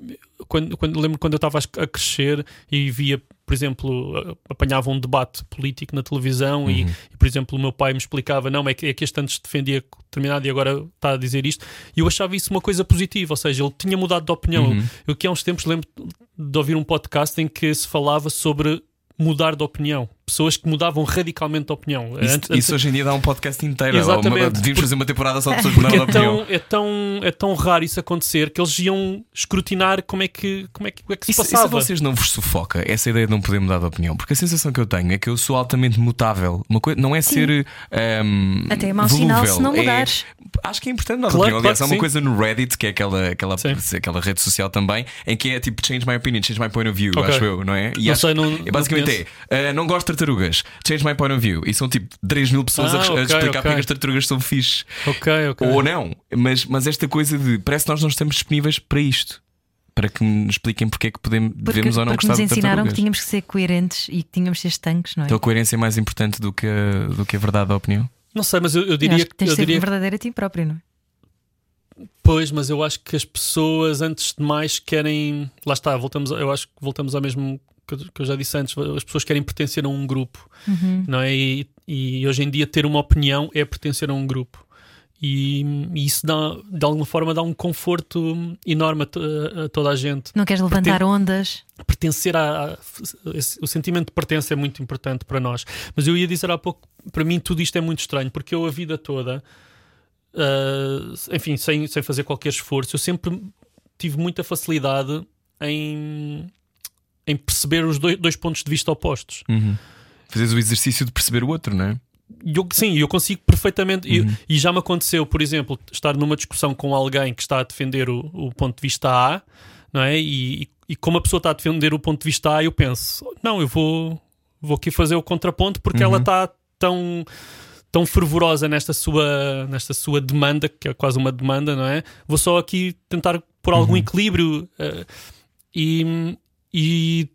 quando, quando, lembro quando eu estava a crescer e via, por exemplo, apanhava um debate político na televisão e, e, por exemplo, o meu pai me explicava: não, é que, é que este antes defendia determinado e agora está a dizer isto. E eu achava isso uma coisa positiva, ou seja, ele tinha mudado de opinião. Uhum. Eu que há uns tempos lembro de ouvir um podcast em que se falava sobre mudar de opinião. Pessoas que mudavam radicalmente de opinião. Isso, Antes- antes- isso hoje em dia dá um podcast inteiro. Exatamente. Ou uma- Devíamos fazer uma temporada só de pessoas de é opinião. tão, é, tão, é tão raro isso acontecer que eles iam escrutinar como é que, como é que, como é que se Isso, isso a passava. vocês não vos sufoca essa ideia de não poder mudar de opinião? Porque a sensação que eu tenho é que eu sou altamente mutável. Uma coisa, não é ser. ahm, Até é mau sinal volúvel, se não é- mudares. acho que é importante mudar de Claro, opinião. Aliás, claro há que uma sim. coisa no Reddit, que é aquela, aquela, Sim. aquela rede social também, em que é tipo change my opinion, change my point of view, Ok. acho eu, não é? E Não acho- sei, não- é basicamente não é: ah, não gosto de tartarugas, change my point of view. E são tipo 3 mil pessoas a, Ah, a ok, explicar ok. porque é que as tartarugas são fixe. Ok, ok. Ou não, mas, mas esta coisa de parece que nós não estamos disponíveis para isto. Para que nos expliquem porque é que podemos, Porque, devemos ou não porque gostar nos ensinaram que tínhamos que ser coerentes e que tínhamos de ser estanques, não é? Então a coerência é mais importante do que a, do que a verdade da opinião. Não sei, mas eu, eu Eu diria acho que tens eu de ser diria verdadeiro a ti próprio, não é? Pois, mas eu acho que as pessoas, antes de mais, querem. Lá está, voltamos, eu acho que voltamos ao mesmo que, eu já disse antes, as pessoas querem pertencer a um grupo, não é? E, e hoje em dia ter uma opinião é pertencer a um grupo. E, e isso dá, de alguma forma dá um conforto enorme a, a toda a gente. Não queres levantar ondas? Pertencer a, a- esse- o sentimento de pertença é muito importante para nós. Mas eu ia dizer há pouco, para mim tudo isto é muito estranho, porque eu a vida toda, ah, enfim, sem, sem fazer qualquer esforço, eu sempre tive muita facilidade em, em perceber os dois, dois pontos de vista opostos. Fazes o exercício de perceber o outro, não é? Eu, sim, eu consigo perfeitamente. e- E, já me aconteceu, por exemplo, estar numa discussão com alguém que está a defender o, o ponto de vista A, não é? E, e, e como a pessoa está a defender o ponto de vista A, eu penso: não, eu vou, vou aqui fazer o contraponto porque ela está tão. Tão fervorosa nesta sua, nesta sua demanda, que é quase uma demanda, não é? Vou só aqui tentar pôr algum equilíbrio eh, e, e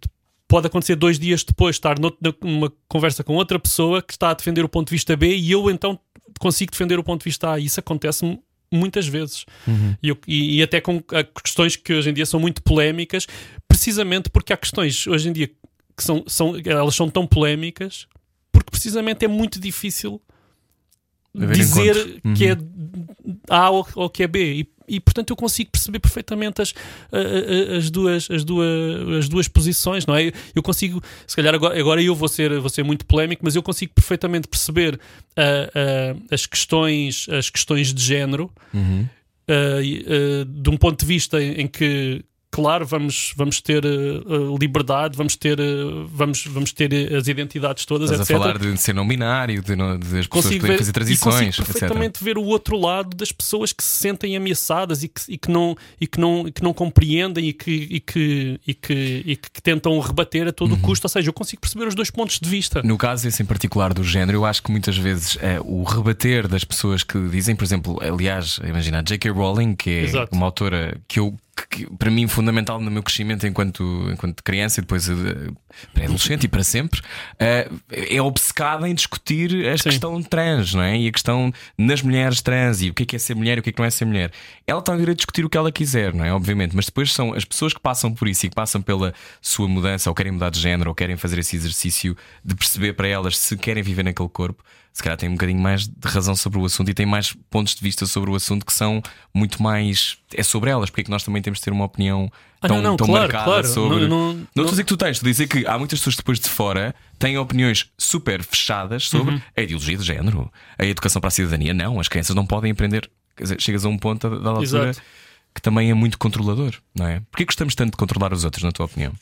pode acontecer dois dias depois estar numa conversa com outra pessoa que está a defender o ponto de vista B e eu então consigo defender o ponto de vista A. E isso acontece muitas vezes. E, eu- e- e até com questões que hoje em dia são muito polémicas, precisamente porque há questões hoje em dia que são, são, elas são tão polémicas porque precisamente é muito difícil dizer encontro. que é A ou, ou que é B. E, e, portanto eu consigo perceber perfeitamente as, as, duas, as, duas, as duas posições, não é? Eu consigo, se calhar agora, agora eu vou ser, vou ser muito polémico, mas eu consigo perfeitamente perceber ah, ah, as, questões, as questões de género e, ah, de um ponto de vista em, em que claro vamos vamos ter ah, liberdade vamos ter ah, vamos vamos ter as identidades todas Estás a etc falar de ser não binário, de, não- de as pessoas poderem fazer transições, consigo etc. perfeitamente ver o outro lado das pessoas que se sentem ameaçadas e que, e que, não, e que, não, e que não compreendem e que, e que, e que, e que tentam rebater a todo o custo. Ou seja, eu consigo perceber os dois pontos de vista. Uhum. No caso esse em particular do género, eu acho que muitas vezes é, o rebater das pessoas que dizem, por exemplo, aliás, imagina a J.K. Rowling, que é Exato. uma autora que eu que, que, para mim fundamental no meu crescimento enquanto, enquanto criança e depois eh, pré-adolescente e para sempre, eh, é obcecada em discutir a questão trans, não é? E a questão nas mulheres trans e o que é que é ser mulher e o que é que não é ser mulher. Ela está a vir a discutir o que ela quiser, não é? Obviamente, mas depois são as pessoas que passam por isso e que passam pela sua mudança ou querem mudar de género ou querem fazer esse exercício de perceber para elas se querem viver naquele corpo. Se calhar têm um bocadinho mais de razão sobre o assunto e têm mais pontos de vista sobre o assunto que são muito mais. É sobre elas, porque é que nós também temos de ter uma opinião Ah, tão, não, não, tão claro, marcada claro. sobre. Não- não- Não estou a dizer que tu tens, estou a dizer que há muitas pessoas depois de fora têm opiniões super fechadas sobre Uhum. a ideologia de género, a educação para a cidadania. Não, as crianças não podem aprender. Quer dizer, chegas a um ponto da da altura Exato. que também é muito controlador, não é? Porquê gostamos tanto de controlar os outros, na tua opinião?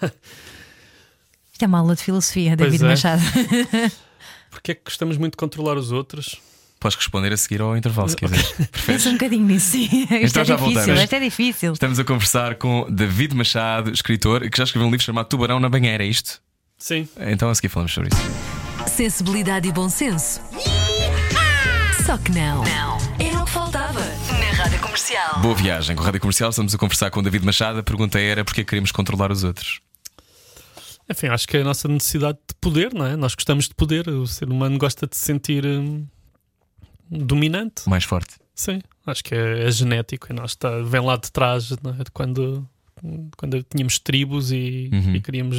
Isto é uma aula de filosofia, Pois David é. Machado. Porque é que gostamos muito de controlar os outros? Podes responder a seguir ao intervalo se quiseres. Pensa um bocadinho nisso. sim. Isto Então é já difícil, voltamos. isto é difícil. Estamos a conversar com David Machado, escritor, que já escreveu um livro chamado Tubarão na Banheira, é isto? Sim. Então a seguir falamos sobre isso. Sensibilidade e bom senso. Só que não. Não. Era o que faltava na Rádio Comercial. Boa viagem com a Rádio Comercial. Estamos a conversar com David Machado. A pergunta era porquê queremos controlar os outros? Enfim, acho que é a nossa necessidade de poder, não é? Nós gostamos de poder. O ser humano gosta de se sentir hum, dominante. Mais forte. Sim, acho que é, é genético. É nós está, vem lá de trás não é? de quando, quando tínhamos tribos e, Uhum. e queríamos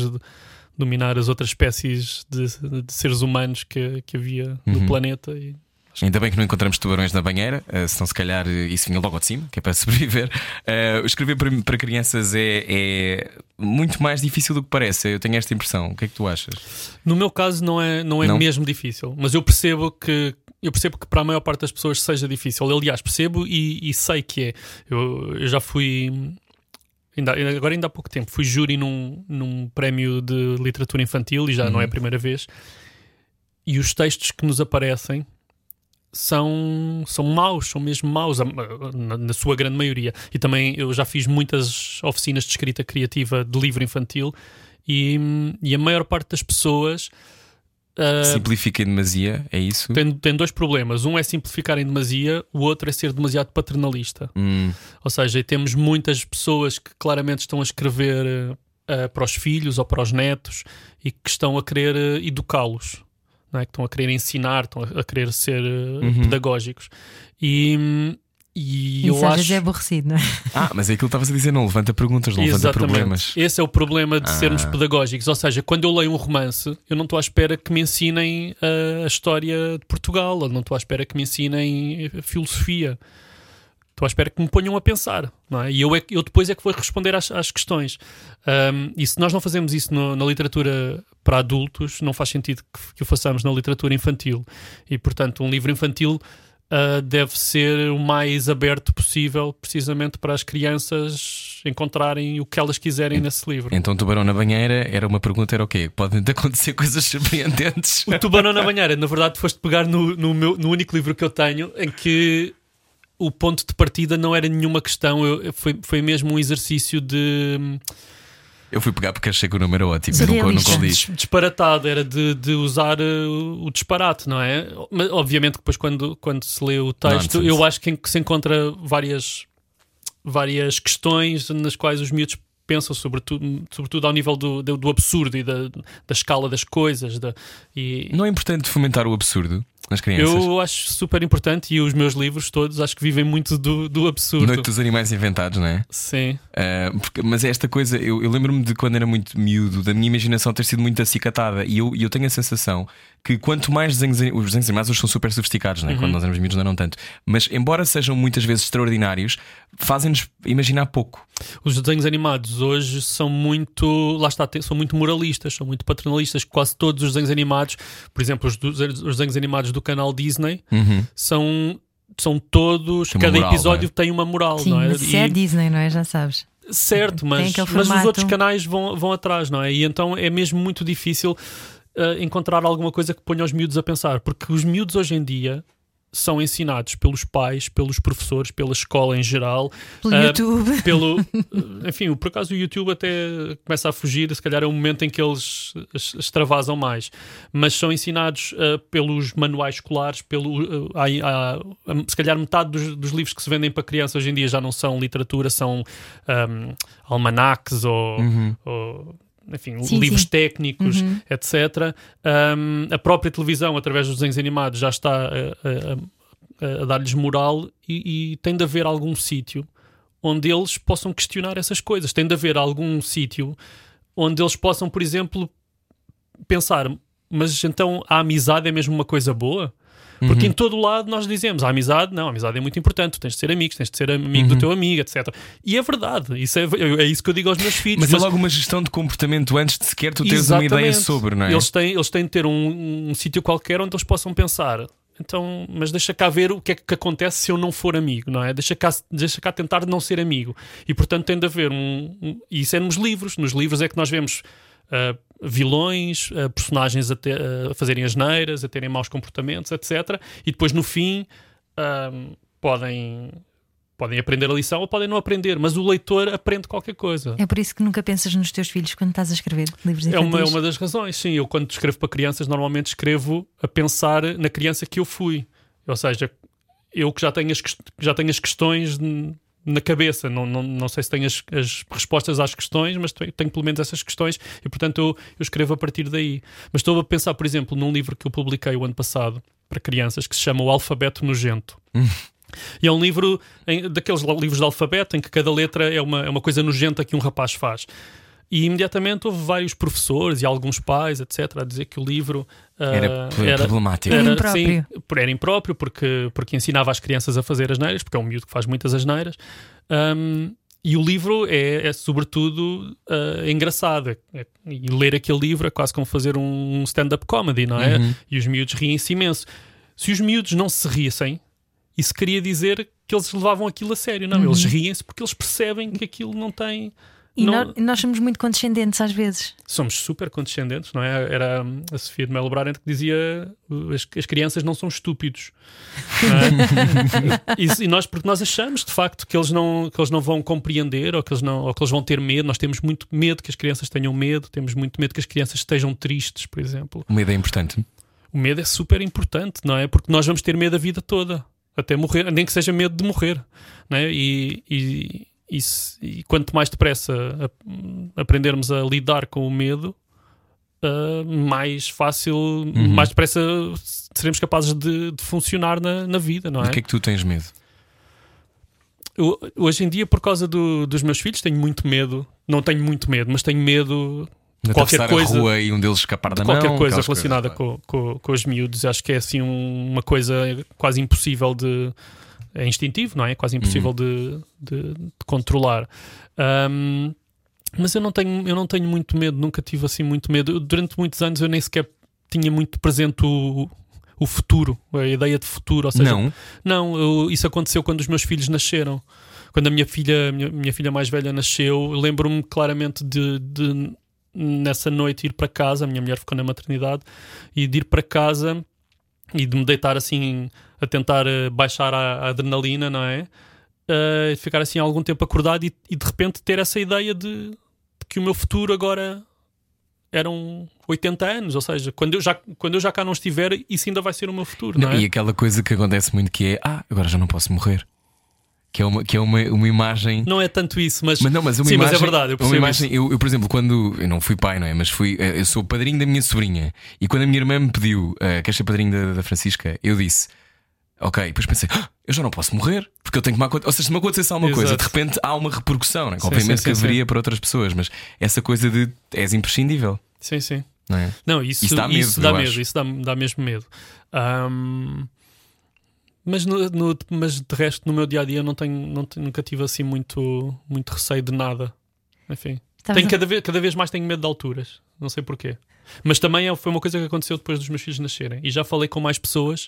dominar as outras espécies de, de seres humanos que, que havia Uhum. no planeta. E, Ainda bem que não encontramos tubarões na banheira, eh, senão se calhar eh, isso vinha logo de cima, que é para sobreviver. Eh, escrever para, para crianças é, é muito mais difícil do que parece. Eu tenho esta impressão. O que é que tu achas? no meu caso, não é, não é Não? mesmo difícil, mas eu percebo que. Eu percebo que para a maior parte das pessoas seja difícil. Aliás, percebo e, e sei que é. Eu, eu já fui. Ainda, agora, ainda há pouco tempo, fui júri num, num prémio de literatura infantil e já não é a primeira vez. E os textos que nos aparecem são, são maus, são mesmo maus, na, na sua grande maioria. E também eu já fiz muitas oficinas de escrita criativa de livro infantil e, e a maior parte das pessoas. ah, Simplifica em demasia, é isso? tem, tem dois problemas. Um é simplificar em demasia, o outro é ser demasiado paternalista. Hum, Ou seja, temos muitas pessoas que claramente estão a escrever eh, para os filhos ou para os netos e que estão a querer eh, educá-los, é? que estão a querer ensinar, estão a, a querer ser eh, pedagógicos. E, E eu Isso às acho. vezes é aborrecido, não é? Ah, mas é aquilo que estavas a dizer, não levanta perguntas, não levanta Exatamente. problemas. Esse é o problema de sermos Ah. pedagógicos. Ou seja, quando eu leio um romance, eu não estou à espera que me ensinem uh, a história de Portugal, ou não estou à espera que me ensinem uh, filosofia. Estou à espera que me ponham a pensar. Não é? E eu, é, eu depois é que vou responder às, às questões. Um, e se nós não fazemos isso no- na literatura para adultos, não faz sentido que, que o façamos na literatura infantil. E, portanto, um livro infantil uh, deve ser o mais aberto possível, precisamente para as crianças encontrarem o que elas quiserem nesse livro. Então, tubarão na banheira era uma pergunta: era o quê? Podem acontecer coisas surpreendentes. O Tubarão na Banheira, na verdade, foste pegar no, no, meu, no único livro que eu tenho em que o ponto de partida não era nenhuma questão, eu, foi, foi mesmo um exercício de Eu fui pegar porque achei que o número era ótimo. Nunca, nunca li. des- disparatado, era de, de usar eh, o disparate, não é? Mas, obviamente, que depois, quando, quando se lê o texto, Nonsense. eu acho que se encontra várias, várias questões nas quais os miúdos pensam, sobretudo, sobretudo ao nível do, do, do absurdo e da, da escala das coisas. Da, e, Não é importante fomentar o absurdo nas crianças? Eu acho super importante e os meus livros todos acho que vivem muito do, do absurdo. Noite dos Animais Inventados, não é? Sim. Uh, porque- mas é esta coisa, eu, eu lembro-me de quando era muito miúdo, da minha imaginação ter sido muito acicatada. E eu, e eu tenho a sensação que quanto mais desenhos, os desenhos animados hoje são super sofisticados, não é? quando nós éramos miúdos não eram tanto. Mas embora sejam muitas vezes extraordinários, fazem-nos imaginar pouco. Os desenhos animados hoje são muito, lá está, são muito moralistas, são muito paternalistas. Quase todos os desenhos animados, por exemplo, os, os desenhos animados do canal Disney, são, são todos, cada moral, episódio é? tem uma moral, Sim, não é? mas isso é E- Disney, não é? Já sabes. Certo, mas, mas os outros canais vão, vão atrás, não é? E então é mesmo muito difícil uh, encontrar alguma coisa que ponha os miúdos a pensar, porque os miúdos hoje em dia são ensinados pelos pais, pelos professores, pela escola em geral, Pelo Ah, YouTube. pelo. uh, Enfim, por acaso o YouTube até começa a fugir, se calhar é o momento em que eles es- extravasam mais. Mas são ensinados uh, pelos manuais escolares, pelo. uh, há- há- se calhar metade dos, dos livros que se vendem para crianças hoje em dia já não são literatura, são um, almanacs ou. ou, enfim, Sim, livros sim. técnicos, etc. Um, a própria televisão, através dos desenhos animados, já está a- a- a- a dar-lhes moral e, e tem de haver algum sítio onde eles possam questionar essas coisas. Tem de haver algum sítio onde eles possam, por exemplo, pensar: mas então a amizade é mesmo uma coisa boa? Porque em todo lado nós dizemos a amizade, não, a amizade é muito importante, tu tens de ser amigo, tens de ser amigo do teu amigo, etc. E é verdade, isso é, é isso que eu digo aos meus filhos. Mas, é logo uma gestão de comportamento antes de sequer tu teres uma ideia sobre, não é? Eles têm, eles têm de ter um, um sítio qualquer onde eles possam pensar. Então, mas deixa cá ver o que é que acontece se eu não for amigo, não é? Deixa cá, deixa cá tentar não ser amigo. E portanto tem de haver um. um e isso é nos livros. Nos livros é que nós vemos ah, vilões, ah, personagens a, ter- a fazerem asneiras, a terem maus comportamentos, etc. E depois no fim ah, podem. Podem aprender a lição ou podem não aprender, mas o leitor aprende qualquer coisa. É por isso que nunca pensas nos teus filhos quando estás a escrever livros É infantis. uma, é uma das razões, sim. Eu, quando escrevo para crianças, normalmente escrevo a pensar na criança que eu fui. Ou seja, eu que já tenho as, já tenho as questões na cabeça. Não, não, não sei se tenho as, as respostas às questões, mas tenho, tenho pelo menos essas questões e, portanto, eu, eu escrevo a partir daí. Mas estou a pensar, por exemplo, num livro que eu publiquei o ano passado para crianças que se chama O Alfabeto Nojento. E é um livro em- daqueles livros de alfabeto em que cada letra é uma, é uma coisa nojenta que um rapaz faz. E imediatamente houve vários professores e alguns pais, etc., a dizer que o livro ah, Era p- problemático. Era Era, impróprio. sim, era impróprio porque, porque ensinava as crianças a fazer asneiras, porque é um miúdo que faz muitas asneiras. Ahm, e o livro é, é, sobretudo ah, engraçado. É- é- e ler aquele livro é quase como fazer um stand-up comedy, não é? E os miúdos riem-se imenso. Se os miúdos não se rissem, isso queria dizer que eles levavam aquilo a sério, não? Eles riem-se porque eles percebem que aquilo não tem. E não- nó- nós, somos muito condescendentes às vezes. Somos super condescendentes, não é? Era a Sofia de Melo Brarent que dizia as, as crianças não são estúpidos. não é? Isso- e nós, porque nós achamos de facto que eles, não, que eles não vão compreender ou que, eles não, ou que eles vão ter medo. Nós temos muito medo que as crianças tenham medo, temos muito medo que as crianças estejam tristes, por exemplo. Uma ideia importante. O medo é super importante, não é? Porque nós vamos ter medo a vida toda, até morrer, nem que seja medo de morrer, não é? E, e, e se- e quanto mais depressa a- aprendermos a lidar com o medo, ah, mais fácil, mais depressa seremos capazes de, de funcionar na, na vida, não é? que é que tu tens medo? eu, hoje em dia, por causa do- dos meus filhos, tenho muito medo. Não tenho muito medo, mas tenho medo De qualquer coisa- rua e um deles escapar da de qualquer mão, coisa relacionada coisas, com, com, com os miúdos. Acho que é assim um- uma coisa quase impossível de. É instintivo, não é? Quase impossível de, de- de controlar. Ahm, mas eu não, tenho, eu não tenho muito medo, nunca tive assim muito medo. Eu, durante muitos anos eu nem sequer tinha muito presente o, o futuro, a ideia de futuro. Ou seja, Não, não, eu- isso aconteceu quando os meus filhos nasceram. Quando a minha filha, minha, minha filha mais velha nasceu, eu lembro-me claramente de, de, nessa noite ir para casa, a minha mulher ficou na maternidade, e de ir para casa e de me deitar assim a tentar eh, baixar a, a adrenalina, não é? Eh, ficar assim algum tempo acordado e, e de repente ter essa ideia de, de que o meu futuro agora eram 80 anos, ou seja, quando eu já, quando eu já cá não estiver, isso ainda vai ser o meu futuro, não, Não, é? E aquela coisa que acontece muito que é Ah, agora já não posso morrer. Que é uma, que é uma, uma imagem. Não é tanto isso, mas, Mas não, mas uma sim, imagem, mas é verdade. Eu uma imagem eu, eu, por exemplo, quando eu não fui pai, não é? Mas fui, eh, eu sou o padrinho da minha sobrinha. E quando a minha irmã me pediu, uh, ser padrinho da, da Francisca? Eu disse, ok. Depois pensei, "Ah, eu já não posso morrer, porque eu tenho que me acontecer. Ou seja, se me acontecesse alguma coisa, Exato. de repente há uma repercussão, não é? Sim, Obviamente sim, que sim, haveria para outras pessoas, mas essa coisa de és imprescindível, Sim, sim. não é? Não, isso, Isso dá medo, isso dá, medo, isso dá, dá mesmo medo. Ahm, mas, no, no- mas de resto, no meu dia a dia, não tenho, não tenho- nunca tive assim muito, muito receio de nada. Enfim, tenho a- cada, vez, cada vez mais tenho medo de alturas. Não sei porquê. Mas também é- foi uma coisa que aconteceu depois dos meus filhos nascerem. E já falei com mais pessoas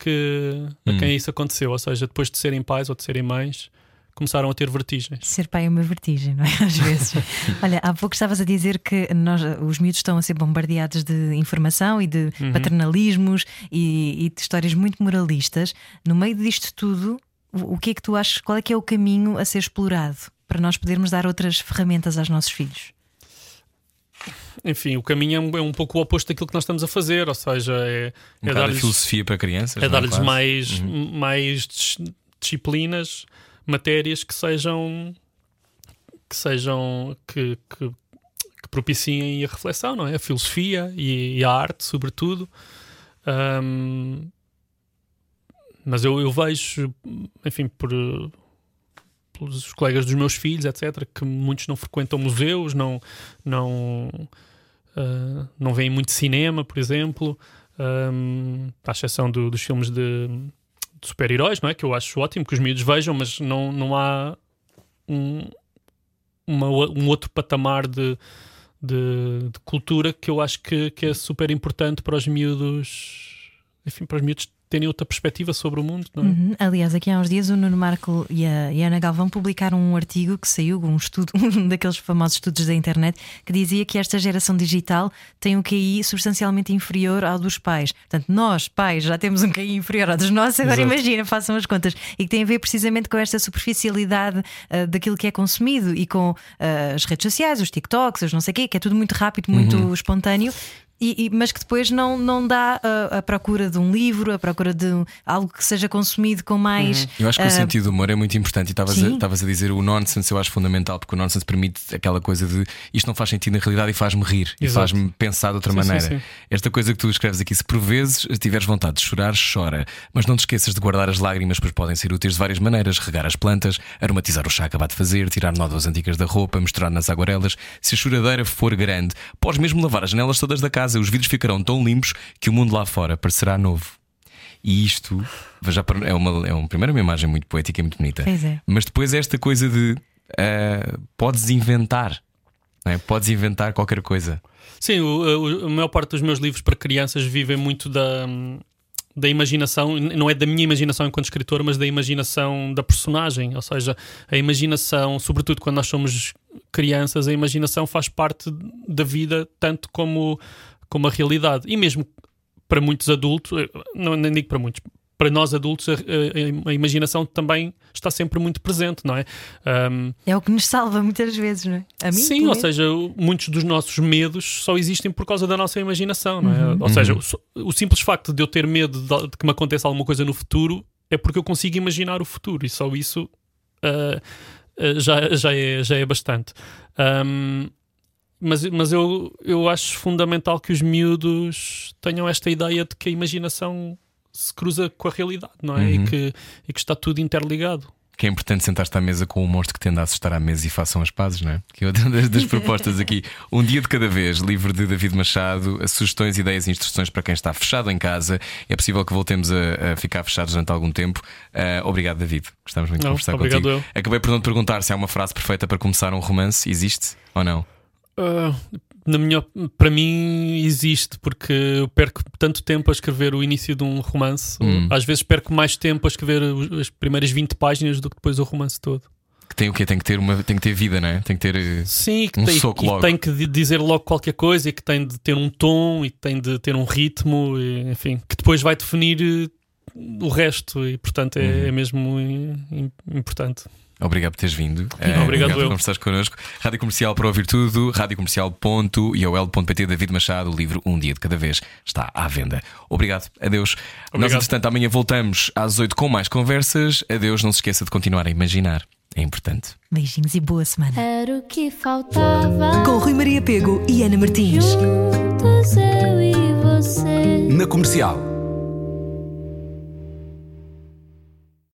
que, a Hum. quem isso aconteceu. Ou seja, depois de serem pais ou de serem mães, começaram a ter vertigens. Ser pai é uma vertigem, não é? Às vezes. Olha, há pouco estavas a dizer que nós, os miúdos estão a ser bombardeados de informação e de Uhum. paternalismos e, e de histórias muito moralistas. No meio disto tudo, o, o que é que tu achas? Qual é que é o caminho a ser explorado para nós podermos dar outras ferramentas aos nossos filhos? Enfim, o caminho é um, é um pouco o oposto daquilo que nós estamos a fazer. Ou seja, é, Um é dar-lhes filosofia para crianças. é não dar-lhes mais, Uhum. mais dis- disciplinas, matérias que sejam que sejam que, que, que propiciem a reflexão, não é? A filosofia e, e a arte, sobretudo. Ahm, mas eu, eu vejo, enfim, por pelos colegas dos meus filhos, etc., que muitos não frequentam museus, não não ah, não veem muito cinema, por exemplo, Ahm, à exceção do- dos filmes de, de super-heróis, não é? Que eu acho ótimo que os miúdos vejam, mas não, não há um, uma um outro patamar de, de, de cultura que eu acho que, que é super importante para os miúdos, enfim, para os miúdos terem outra perspectiva sobre o mundo, não é? Uhum. Aliás, aqui há uns dias o Nuno Marco e a, e a Ana Galvão publicaram um artigo que saiu, um estudo, um daqueles famosos estudos da internet, que dizia que esta geração digital tem um QI substancialmente inferior ao dos pais. Portanto, nós, pais, já temos um QI inferior ao dos nossos, agora Exato. imagina, façam as contas. E que tem a ver precisamente com esta superficialidade ah, daquilo que é consumido e com ah, as redes sociais, os TikToks, os não sei o quê, que é tudo muito rápido, muito Uhum. espontâneo. E, e- mas que depois não, não dá ah, a procura de um livro, a procura de um- algo que seja consumido com mais. Eu acho que o ah, sentido do humor é muito importante e estavas a, sim. a dizer o nonsense, eu acho fundamental, porque o nonsense permite aquela coisa de isto não faz sentido na realidade e faz-me rir e Exato. faz-me pensar de outra Sim, sim, maneira. sim. Esta coisa que tu escreves aqui, se por vezes tiveres vontade de chorar, chora, mas não te esqueças de guardar as lágrimas, pois podem ser úteis de várias maneiras: regar as plantas, aromatizar o chá acabado de fazer, tirar nódoas antigas da roupa, misturar nas aguarelas. Se a choradeira for grande, podes mesmo lavar as janelas todas da casa, os vidros ficarão tão limpos que o mundo lá fora parecerá novo. E isto já é uma, é uma, primeiro uma imagem muito poética e muito bonita. Pois é. Mas depois esta coisa de ah, podes inventar, não é? podes inventar qualquer coisa. Sim, o- o- a maior parte dos meus livros para crianças vivem muito da, da imaginação, não é da minha imaginação enquanto escritor, mas da imaginação da personagem. Ou seja, a imaginação, sobretudo quando nós somos crianças, a imaginação faz parte da vida tanto como, como a realidade. E mesmo para muitos adultos, eh, não nem digo para muitos, para nós adultos, a, a- a imaginação também está sempre muito presente, não é? Ahm, É o que nos salva muitas vezes, não é? A mim, Sim, ou seja, muitos dos nossos medos só existem por causa da nossa imaginação, não é? Uhum. Ou seja, o, so- o simples facto de eu ter medo de, de que me aconteça alguma coisa no futuro é porque eu consigo imaginar o futuro e só isso ah, já, já, é, já é bastante. Ahm, mas mas eu, eu acho fundamental que os miúdos tenham esta ideia de que a imaginação se cruza com a realidade, não é? Uhum. E, que, e que está tudo interligado. que é importante sentar-te à mesa com um monstro que tende a assustar à mesa e façam as pazes, não é? Que é outra das, das propostas aqui. Um dia de cada vez, livro de David Machado, sugestões, ideias e instruções para quem está fechado em casa. É possível que voltemos a, a ficar fechados durante algum tempo. Uh, obrigado, David. Gostamos muito Não, de conversar obrigado contigo. eu. Acabei por não te perguntar se há uma frase perfeita para começar um romance. Existe ou não? Na minha, para mim existe, porque eu perco tanto tempo a escrever o início de um romance. Hum. Às vezes perco mais tempo a escrever as primeiras 20 páginas do que depois o romance todo. Que tem o quê? Tem que ter, uma, tem que ter vida, não é? Tem que ter. eh, Sim, que Um tem, soco logo. tem que di- dizer logo qualquer coisa e que tem de ter um tom e tem de ter um ritmo, e, enfim, que depois vai definir eh, o resto e, portanto, é, Uhum. é mesmo im- im- importante. Obrigado por teres vindo. Eh, Obrigado por conversares connosco. Rádio Comercial para ouvir tudo. Radiocomercial.iol.pt David Machado, o livro Um Dia de Cada Vez está à venda. Obrigado. Adeus. Nós, Obrigado. entretanto, amanhã voltamos às 8 com mais conversas. Adeus. Não se esqueça de continuar a imaginar. É importante. Beijinhos e boa semana. Era o que faltava. Com Rui Maria Pego e Ana Martins. Juntos eu e você. Na comercial.